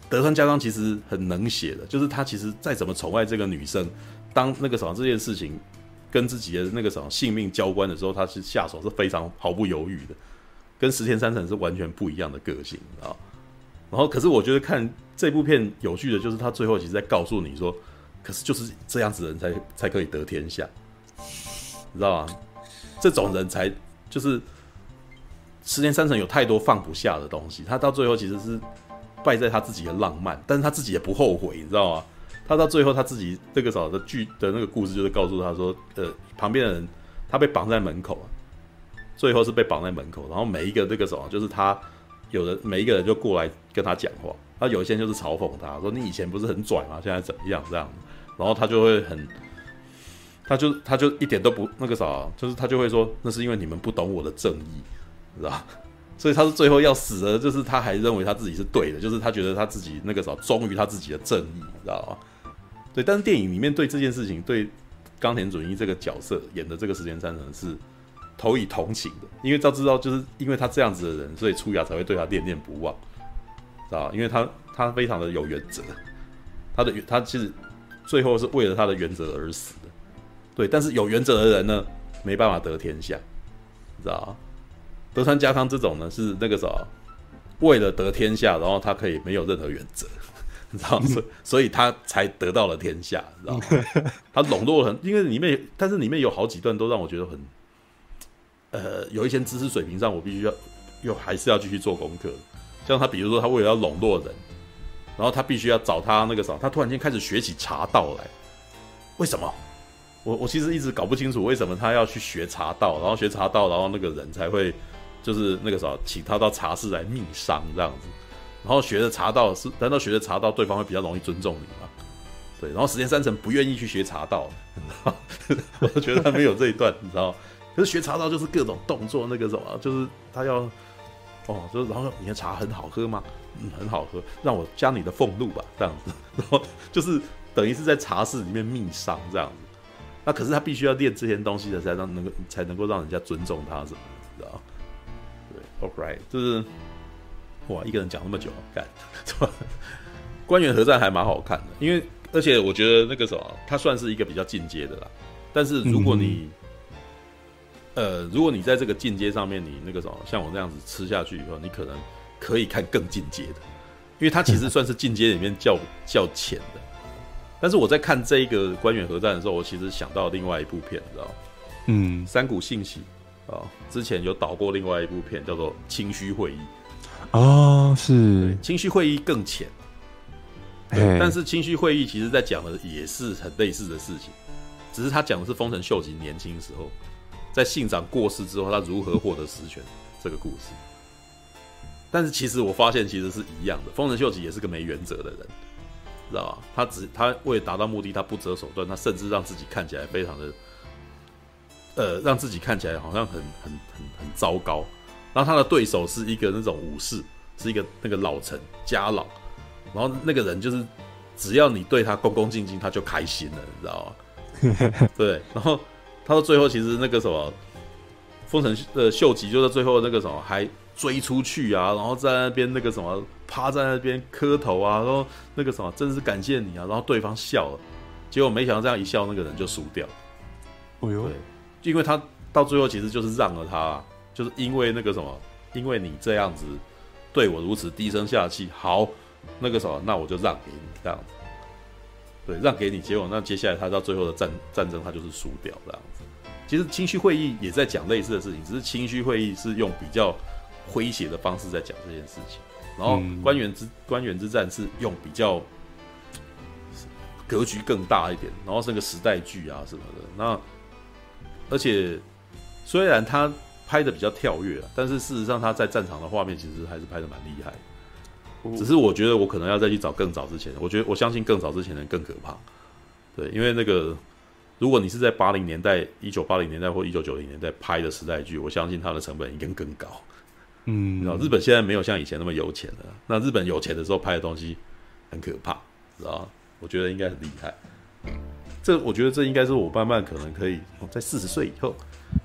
德川家康其实很冷血的，就是他其实再怎么宠爱这个女生，当那个什么这件事情。跟自己的那个什么性命交关的时候，他是下手是非常毫不犹豫的，跟石田三成是完全不一样的个性啊。然后，可是我觉得看这部片有趣的就是，他最后其实在告诉你说，可是就是这样子的人才才可以得天下，你知道吗？这种人才就是十年三成有太多放不下的东西，他到最后其实是败在他自己的浪漫，但是他自己也不后悔，你知道吗？他到最后他自己这个时候的剧的那个故事，就是告诉他说，呃，旁边的人他被绑在门口啊，最后是被绑在门口，然后每一个这个什么，就是他有的每一个人就过来跟他讲话，他有一些人就是嘲讽他说，你以前不是很拽吗？现在怎么样这样？然后他就会很，他就他就一点都不那个啥，就是他就会说，那是因为你们不懂我的正义，知道吧？所以他是最后要死的，就是他还认为他自己是对的，就是他觉得他自己那个啥忠于他自己的正义，知道吧？对，但是电影里面对这件事情，对冈田准一这个角色演的这个时间三成是投以同情的，因为他知道，就是因为他这样子的人，所以出牙才会对他念念不忘，知道吧？因为他他非常的有原则，他的他其实最后是为了他的原则而死的，对。但是有原则的人呢，没办法得天下，你知道吧？德川家康这种呢，是那个啥，为了得天下，然后他可以没有任何原则。你知道，所所以他才得到了天下，知道吗？他笼络了很，因为里面，但是里面有好几段都让我觉得很，呃，有一些知识水平上，我必须要又还是要继续做功课。像他，比如说他为了要笼络人，然后他必须要找他那个啥，他突然间开始学起茶道来，为什么？我我其实一直搞不清楚为什么他要去学茶道，然后学茶道，然后那个人才会就是那个啥，请他到茶室来密商这样子。然后学的茶道是，难道学的茶道对方会比较容易尊重你吗？对，然后石田三成不愿意去学茶道，你知道我觉得他没有这一段，你知道可是学茶道就是各种动作，那个什么，就是他要哦，就是然后你的茶很好喝吗？嗯，很好喝，让我加你的俸禄吧，这样子。然后就是等于是在茶室里面密商这样子。那可是他必须要练这些东西的，才让能够才能够让人家尊重他什么，你知道对，OK，就是。哇，一个人讲那么久，干，官员合战还蛮好看的，因为而且我觉得那个什么，它算是一个比较进阶的啦。但是如果你，嗯、呃，如果你在这个进阶上面，你那个什么，像我这样子吃下去以后，你可能可以看更进阶的，因为它其实算是进阶里面较较浅的。但是我在看这一个官员核战的时候，我其实想到另外一部片，你知道嗯，三谷信息啊，之前有导过另外一部片叫做《清虚会议》。哦，是清虚会议更浅，但是清虚会议其实在讲的也是很类似的事情，只是他讲的是丰臣秀吉年轻时候，在信长过世之后，他如何获得实权这个故事。但是其实我发现其实是一样的，丰臣秀吉也是个没原则的人，知道吧？他只他为了达到目的，他不择手段，他甚至让自己看起来非常的，呃，让自己看起来好像很很很很糟糕。然后他的对手是一个那种武士，是一个那个老臣家老，然后那个人就是只要你对他恭恭敬敬，他就开心了，你知道吗？对，然后他到最后其实那个什么，丰臣呃秀吉就在最后那个什么还追出去啊，然后在那边那个什么趴在那边磕头啊，然后那个什么真是感谢你啊，然后对方笑了，结果没想到这样一笑，那个人就输掉。哦呦，对，因为他到最后其实就是让了他，就是因为那个什么，因为你这样子对我如此低声下气，好，那个什么，那我就让给你这样子，对，让给你，结果那接下来他到最后的战战争，他就是输掉这样子。其实清虚会议也在讲类似的事情，只是清虚会议是用比较诙谐的方式在讲这件事情，然后官员之官员之战是用比较格局更大一点，然后是个时代剧啊什么的。那而且虽然他拍的比较跳跃，但是事实上他在战场的画面其实还是拍的蛮厉害。只是我觉得我可能要再去找更早之前，我觉得我相信更早之前的更可怕。对，因为那个。如果你是在八零年代、一九八零年代或一九九零年代拍的时代剧，我相信它的成本应该更高。嗯，知道日本现在没有像以前那么有钱了。那日本有钱的时候拍的东西很可怕，知道？我觉得应该很厉害。这我觉得这应该是我慢慢可能可以在四十岁以后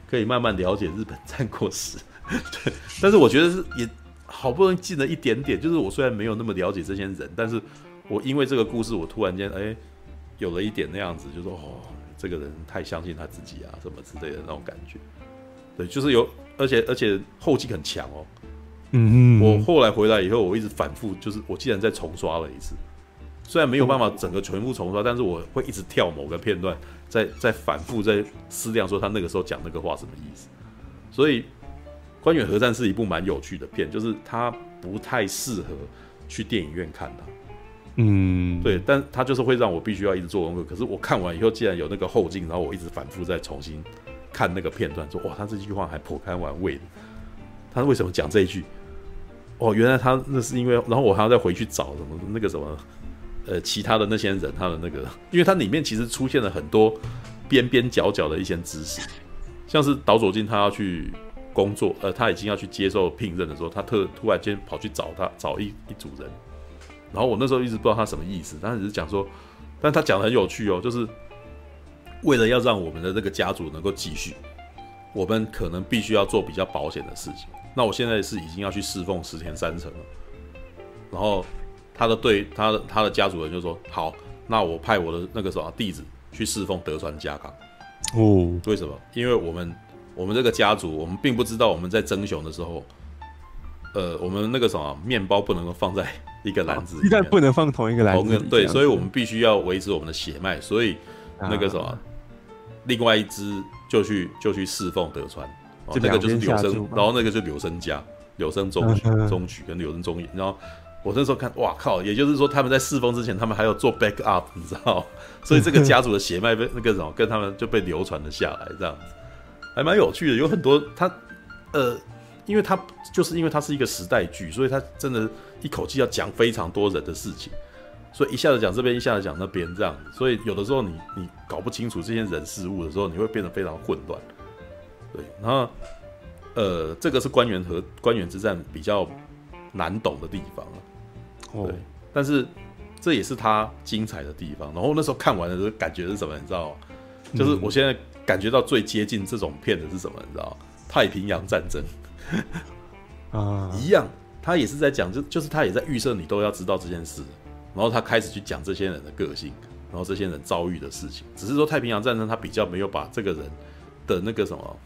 可以慢慢了解日本战国史。对，但是我觉得是也好不容易进了一点点，就是我虽然没有那么了解这些人，但是我因为这个故事，我突然间哎有了一点那样子，就说哦。这个人太相信他自己啊，什么之类的那种感觉，对，就是有，而且而且后劲很强哦。嗯嗯。我后来回来以后，我一直反复，就是我竟然再重刷了一次，虽然没有办法整个全部重刷，但是我会一直跳某个片段，再再反复再思量说他那个时候讲那个话什么意思。所以《关原合战》是一部蛮有趣的片，就是它不太适合去电影院看它。嗯，对，但他就是会让我必须要一直做功课。可是我看完以后，既然有那个后劲，然后我一直反复再重新看那个片段，说哇，他这句话还颇开玩味的。他为什么讲这一句？哦，原来他那是因为，然后我还要再回去找什么那个什么，呃，其他的那些人他的那个，因为它里面其实出现了很多边边角角的一些知识，像是岛佐进他要去工作，呃，他已经要去接受聘任的时候，他特突然间跑去找他找一一组人。然后我那时候一直不知道他什么意思，但是只是讲说，但他讲的很有趣哦，就是为了要让我们的这个家族能够继续，我们可能必须要做比较保险的事情。那我现在是已经要去侍奉石田三成了，然后他的对他的他的家族人就说：“好，那我派我的那个什么弟子去侍奉德川家康。”哦，为什么？因为我们我们这个家族，我们并不知道我们在争雄的时候，呃，我们那个什么面包不能够放在。一个篮子里，鸡蛋不能放同一个篮子。对，所以我们必须要维持我们的血脉。所以那个什么，另外一支就去就去侍奉德川，这个就是柳生，然后那个就柳生家，柳生中曲、中曲跟柳生宗义。然后我那时候看，哇靠！也就是说他们在侍奉之前，他们还要做 back up，你知道？所以这个家族的血脉被那个什么跟他们就被流传了下来，这样子还蛮有趣的。有很多他呃。因为他就是因为他是一个时代剧，所以他真的一口气要讲非常多人的事情，所以一下子讲这边，一下子讲那边这样，所以有的时候你你搞不清楚这些人事物的时候，你会变得非常混乱。对，然后呃，这个是官员和官员之战比较难懂的地方啊。对，但是这也是他精彩的地方。然后那时候看完的时候感觉是什么？你知道吗？就是我现在感觉到最接近这种片的是什么？你知道？太平洋战争。啊，一样，他也是在讲，就就是他也在预设你都要知道这件事，然后他开始去讲这些人的个性，然后这些人遭遇的事情。只是说太平洋战争，他比较没有把这个人的那个什么，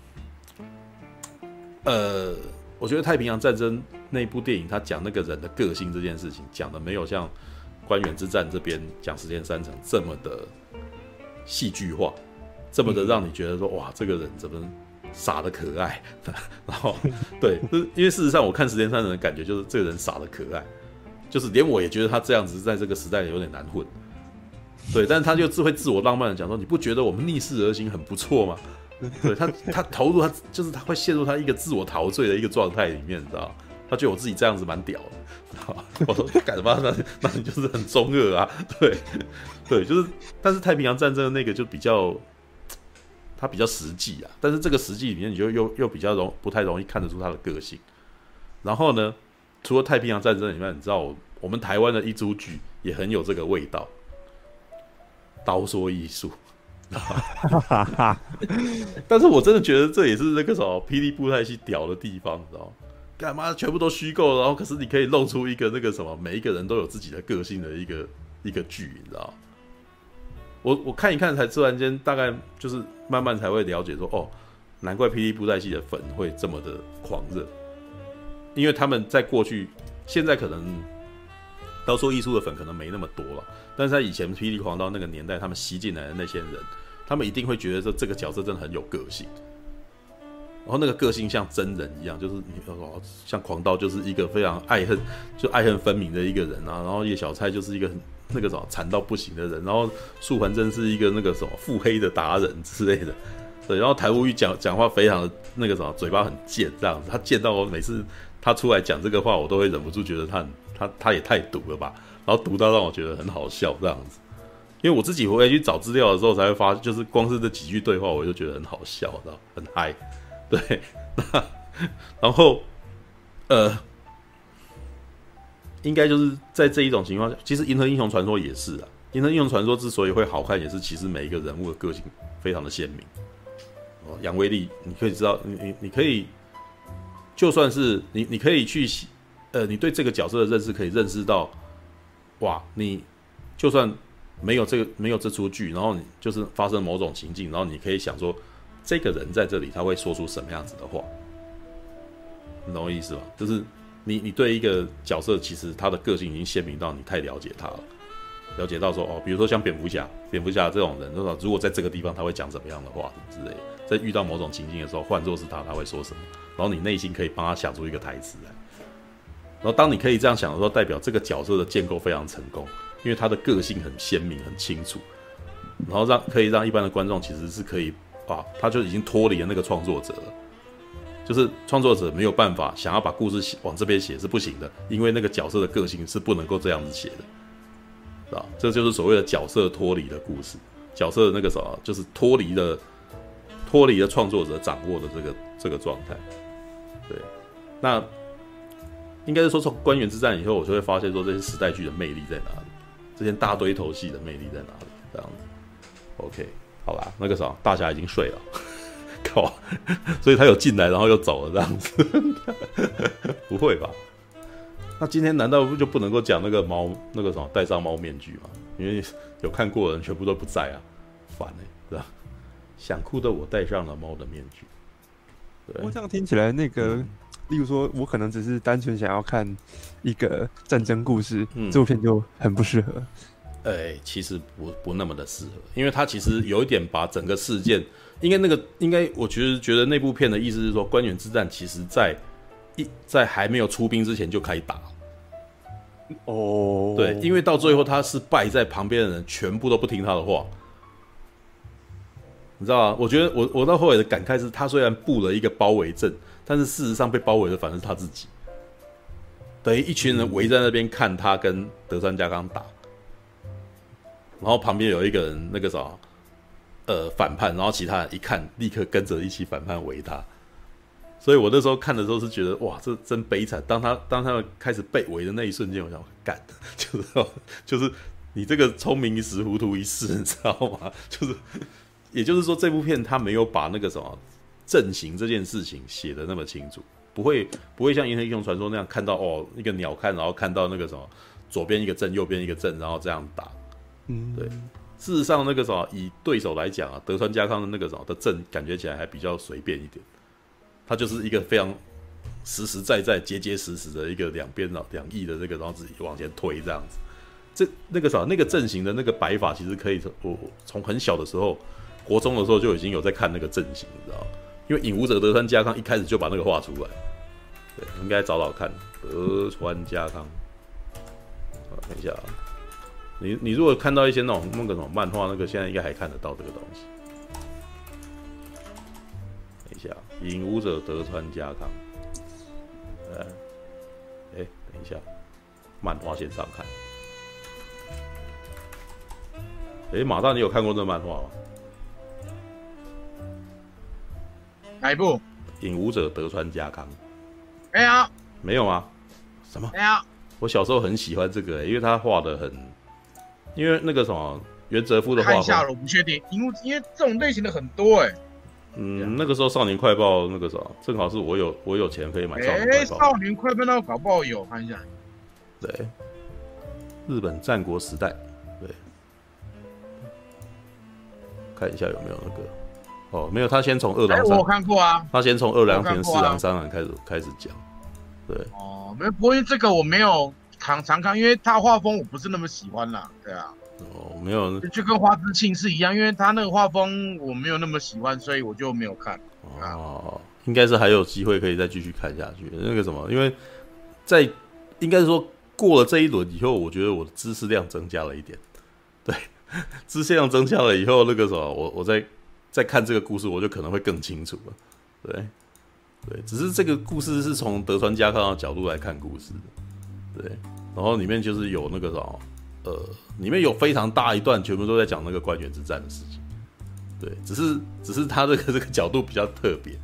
呃，我觉得太平洋战争那部电影，他讲那个人的个性这件事情，讲的没有像关原之战这边讲时间三成这么的戏剧化，这么的让你觉得说，哇，这个人怎么？傻的可爱，然后对，因为事实上我看时间三成的感觉就是这个人傻的可爱，就是连我也觉得他这样子在这个时代有点难混，对，但是他就自会自我浪漫的讲说，你不觉得我们逆势而行很不错吗？对他，他投入他就是他会陷入他一个自我陶醉的一个状态里面，你知道？他觉得我自己这样子蛮屌的，我说干什么？那那你就是很中二啊，对对，就是，但是太平洋战争的那个就比较。他比较实际啊，但是这个实际里面，你就又又比较容不太容易看得出他的个性。然后呢，除了太平洋战争以外，你知道我我们台湾的一出剧也很有这个味道，刀说艺术。但是我真的觉得这也是那个什么霹雳布袋戏屌的地方，你知道吗？干嘛全部都虚构，然后可是你可以露出一个那个什么，每一个人都有自己的个性的一个一个剧，你知道吗？我我看一看，才突然间大概就是慢慢才会了解说，哦，难怪霹雳布袋戏的粉会这么的狂热，因为他们在过去，现在可能刀说艺术的粉可能没那么多了，但是在以前霹雳狂刀那个年代，他们吸进来的那些人，他们一定会觉得说这个角色真的很有个性，然后那个个性像真人一样，就是你哦，像狂刀就是一个非常爱恨就爱恨分明的一个人啊，然后叶小钗就是一个很那个什么惨到不行的人，然后素还真是一个那个什么腹黑的达人之类的。对，然后台无语讲讲话非常的那个什么，嘴巴很贱这样子。他贱到我每次他出来讲这个话，我都会忍不住觉得他他他也太毒了吧。然后毒到让我觉得很好笑这样子。因为我自己回来去找资料的时候才会发，就是光是这几句对话，我就觉得很好笑，知道很嗨。对，然后呃，应该就是在这一种情况下，其实《银河英雄传说》也是啊，《银河英雄传说》之所以会好看，也是其实每一个人物的个性非常的鲜明。哦，杨威利，你可以知道，你你你可以，就算是你，你可以去，呃，你对这个角色的认识可以认识到，哇，你就算没有这个没有这出剧，然后你就是发生某种情境，然后你可以想说，这个人在这里他会说出什么样子的话，你懂我意思吧？就是你你对一个角色，其实他的个性已经鲜明到你太了解他了，了解到说哦，比如说像蝙蝠侠，蝙蝠侠这种人，如果在这个地方他会讲什么样的话之类的。在遇到某种情境的时候，换作是他，他会说什么？然后你内心可以帮他想出一个台词来。然后当你可以这样想的时候，代表这个角色的建构非常成功，因为他的个性很鲜明、很清楚。然后让可以让一般的观众其实是可以啊，他就已经脱离了那个创作者了。就是创作者没有办法想要把故事往这边写是不行的，因为那个角色的个性是不能够这样子写的，啊，这就是所谓的角色脱离的故事，角色的那个什么，就是脱离了。脱离了创作者掌握的这个这个状态，对，那应该是说从关原之战以后，我就会发现说这些时代剧的魅力在哪里，这些大堆头戏的魅力在哪里？这样子，OK，好吧，那个啥，大侠已经睡了，靠，所以他有进来，然后又走了，这样子，不会吧？那今天难道就不能够讲那个猫那个什么戴上猫面具吗？因为有看过的人全部都不在啊，烦哎、是吧？想哭的我戴上了猫的面具。对，我这样听起来，那个，嗯、例如说，我可能只是单纯想要看一个战争故事，嗯、这部片就很不适合。哎、欸，其实不不那么的适合，因为它其实有一点把整个事件，应该那个应该，我觉得觉得那部片的意思是说，官员之战其实在一在还没有出兵之前就开打。哦，对，因为到最后他是败在旁边的人全部都不听他的话。你知道吗？我觉得我我到后来的感慨是，他虽然布了一个包围阵，但是事实上被包围的反而是他自己。等于一群人围在那边看他跟德川家康打，然后旁边有一个人那个啥，呃，反叛，然后其他人一看，立刻跟着一起反叛围他。所以我那时候看的时候是觉得，哇，这真悲惨。当他当他们开始被围的那一瞬间，我想干，就是就是你这个聪明一时，糊涂一世，你知道吗？就是。也就是说，这部片他没有把那个什么阵型这件事情写的那么清楚，不会不会像《银河英雄传说》那样看到哦一个鸟瞰，然后看到那个什么左边一个阵，右边一个阵，然后这样打。嗯，对。事实上，那个什么以对手来讲啊，德川家康的那个什么的阵，感觉起来还比较随便一点。他就是一个非常实实在在、结结实实的一个两边啊两翼的这个，然后自己往前推这样子。这那个什么那个阵型的那个摆法，其实可以从我从很小的时候。国中的时候就已经有在看那个阵型，你知道吗？因为影武者德川家康一开始就把那个画出来，对，应该找找看德川家康。啊，等一下啊，你你如果看到一些那种那个什么漫画，那个现在应该还看得到这个东西。等一下，影武者德川家康，呃，哎，等一下，漫画线上看。哎，马大，你有看过这漫画吗？哪一部？影武者德川家康。没有，没有吗？什么？没有。我小时候很喜欢这个、欸，因为他画的很，因为那个什么袁哲夫的画。看一下了，我不确定，因为因为这种类型的很多哎、欸。嗯，那个时候少年快报那个时候正好是我有我有钱可以买少年快报。少年快报那搞不好有，看一下。对，日本战国时代，对，看一下有没有那个。哦，没有，他先从二郎哎，我看过啊。他先从二郎田、四郎、三郎开始开始讲。对，哦，没有，不过因为这个我没有常常看，因为他画风我不是那么喜欢啦。对啊，哦，没有，就跟花之庆是一样，因为他那个画风我没有那么喜欢，所以我就没有看。哦，应该是还有机会可以再继续看下去。那个什么，因为在应该是说过了这一轮以后，我觉得我的知识量增加了一点。对，知识量增加了以后，那个什么，我我在再看这个故事，我就可能会更清楚了。对，对，只是这个故事是从德川家康的角度来看故事的。对，然后里面就是有那个什么，呃，里面有非常大一段，全部都在讲那个关原之战的事情。对，只是只是他这个这个角度比较特别，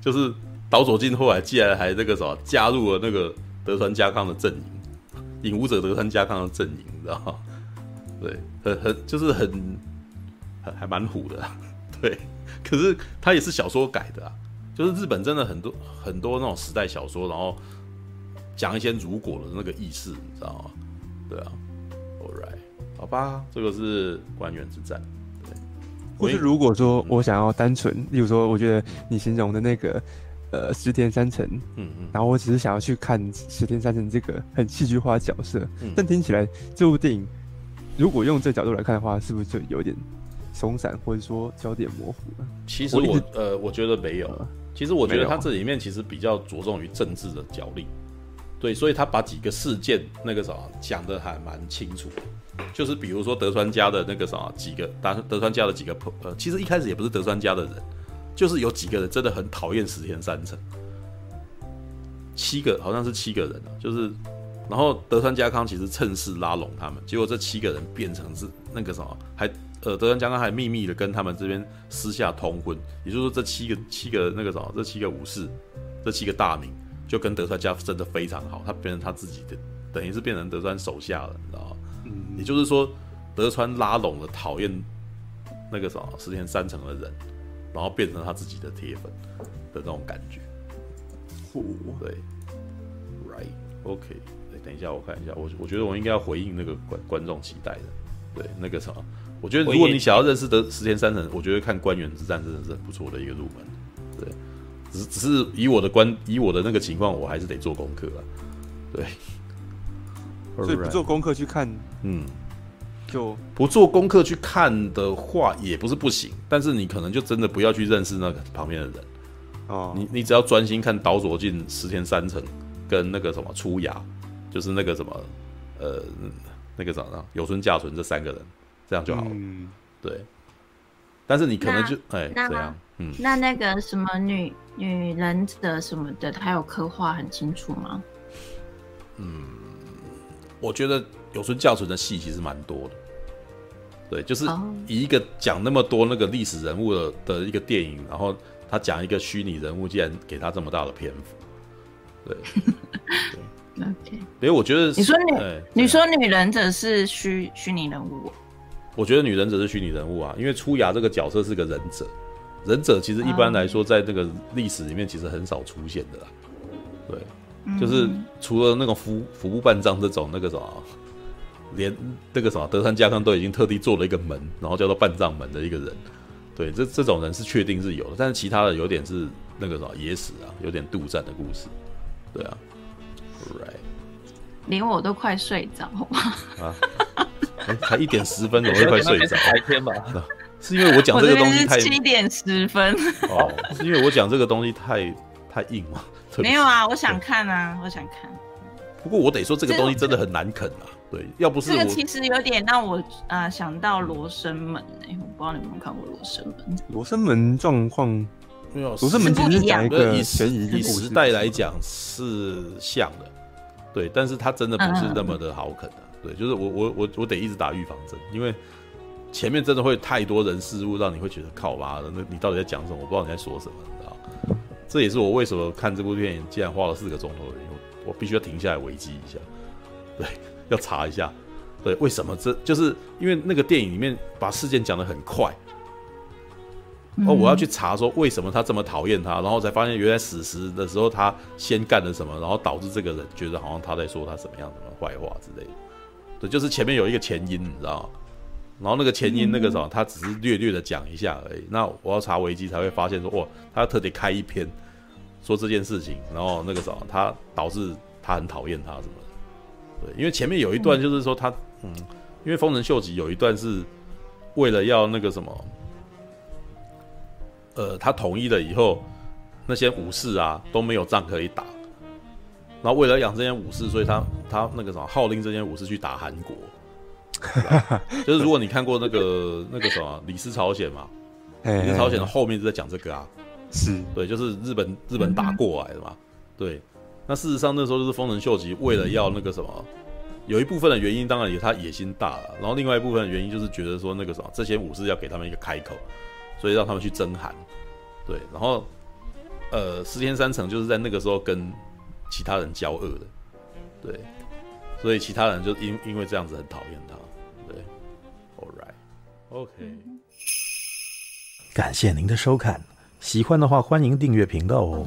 就是岛佐进后来竟然还那个什么加入了那个德川家康的阵营，影武者德川家康的阵营，你知道吗？对，很很就是很还还蛮虎的，对。可是它也是小说改的啊，就是日本真的很多很多那种时代小说，然后讲一些如果的那个意思，你知道吗？对啊，All right，好吧，这个是官员之战。或是如果说我想要单纯，例如说，我觉得你形容的那个，呃，石田三成，嗯嗯，然后我只是想要去看石田三成这个很戏剧化的角色，嗯，但听起来这部电影如果用这角度来看的话，是不是就有点松散，或者说焦点模糊了？其实我，我呃，我觉得没有，其实我觉得他这里面其实比较着重于政治的角力，对，所以他把几个事件那个什么讲的还蛮清楚。的。就是比如说德川家的那个什么几个，德德川家的几个朋，呃，其实一开始也不是德川家的人，就是有几个人真的很讨厌石田三成，七个好像是七个人啊，就是，然后德川家康其实趁势拉拢他们，结果这七个人变成是那个什么，还呃德川家康还秘密的跟他们这边私下通婚，也就是说这七个七个那个什么，这七个武士，这七个大名就跟德川家真的非常好，他变成他自己的，等于是变成德川手下了，你知道吗？嗯也就是说，德川拉拢了讨厌那个什么石田三成的人，然后变成他自己的铁粉的那种感觉。对，right，OK，等一下，我看一下，我我觉得我应该要回应那个观观众期待的。对，那个什么，我觉得如果你想要认识的石田三成，我觉得看官员之战真的是很不错的一个入门。对，只是只是以我的观，以我的那个情况，我还是得做功课啊。对。所以不做功课去看，嗯，就不做功课去看的话，也不是不行。但是你可能就真的不要去认识那个旁边的人哦。你你只要专心看岛佐进、石田三成跟那个什么出牙，就是那个什么呃那个什么有村架纯这三个人，这样就好了。嗯，对。但是你可能就哎这样，嗯，那那个什么女女忍者什么的，他有刻画很清楚吗？嗯。我觉得有村教纯的戏其实蛮多的，对，就是以一个讲那么多那个历史人物的的一个电影，然后他讲一个虚拟人物，竟然给他这么大的篇幅，对，对，OK。所以我觉得你说女，你说女忍者是虚虚拟人物，我觉得女忍者是虚拟人物啊，因为出牙这个角色是个忍者，忍者其实一般来说在这个历史里面其实很少出现的啦，对。就是除了那种服服部半藏这种那个什么，连那个什么德川家康都已经特地做了一个门，然后叫做半藏门的一个人，对，这这种人是确定是有的，但是其他的有点是那个什么野史啊，有点杜撰的故事，对啊，right，连我都快睡着啊，欸、才一点十分，我会快睡着，白天吧，是因为我讲这个东西太七点十分 哦，是因为我讲这个东西太太硬嘛？没有啊，我想看啊，我想看。不过我得说，这个东西真的很难啃啊。对，要不是这个其实有点让我啊、呃、想到罗生门哎、欸，我不知道你们有没有看过罗生门。罗生门状况没有，罗生门其实讲一个以时以时代来讲是像的，对，但是它真的不是那么的好啃的、啊。对，就是我我我我得一直打预防针，因为前面真的会太多人事物，让你会觉得靠妈的，那你到底在讲什么？我不知道你在说什么，你知道。这也是我为什么看这部电影竟然花了四个钟头的原因，我必须要停下来维基一下，对，要查一下，对，为什么这就是因为那个电影里面把事件讲得很快，哦，我要去查说为什么他这么讨厌他，然后才发现原来史实的时候他先干了什么，然后导致这个人觉得好像他在说他什么样什么坏话之类的，对，就是前面有一个前因，你知道吗？然后那个前因那个什么，他只是略略的讲一下而已。那我要查维基才会发现说，哇，他特地开一篇说这件事情，然后那个什么，他导致他很讨厌他什么的。对，因为前面有一段就是说他，嗯，因为丰臣秀吉有一段是为了要那个什么，呃，他统一了以后，那些武士啊都没有仗可以打，然后为了养这些武士，所以他他那个什么号令这些武士去打韩国。就是如果你看过那个那个什么《李斯朝鲜》嘛，《李斯朝鲜》的后面就在讲这个啊，是对，就是日本日本打过来的嘛，对。那事实上那时候就是丰臣秀吉为了要那个什么，有一部分的原因当然也他野心大了，然后另外一部分的原因就是觉得说那个什么这些武士要给他们一个开口，所以让他们去征韩，对。然后呃，石田三成就是在那个时候跟其他人交恶的，对。所以其他人就因因为这样子很讨厌他。对，All right，OK，感谢您的收看，喜欢的话欢迎订阅频道哦。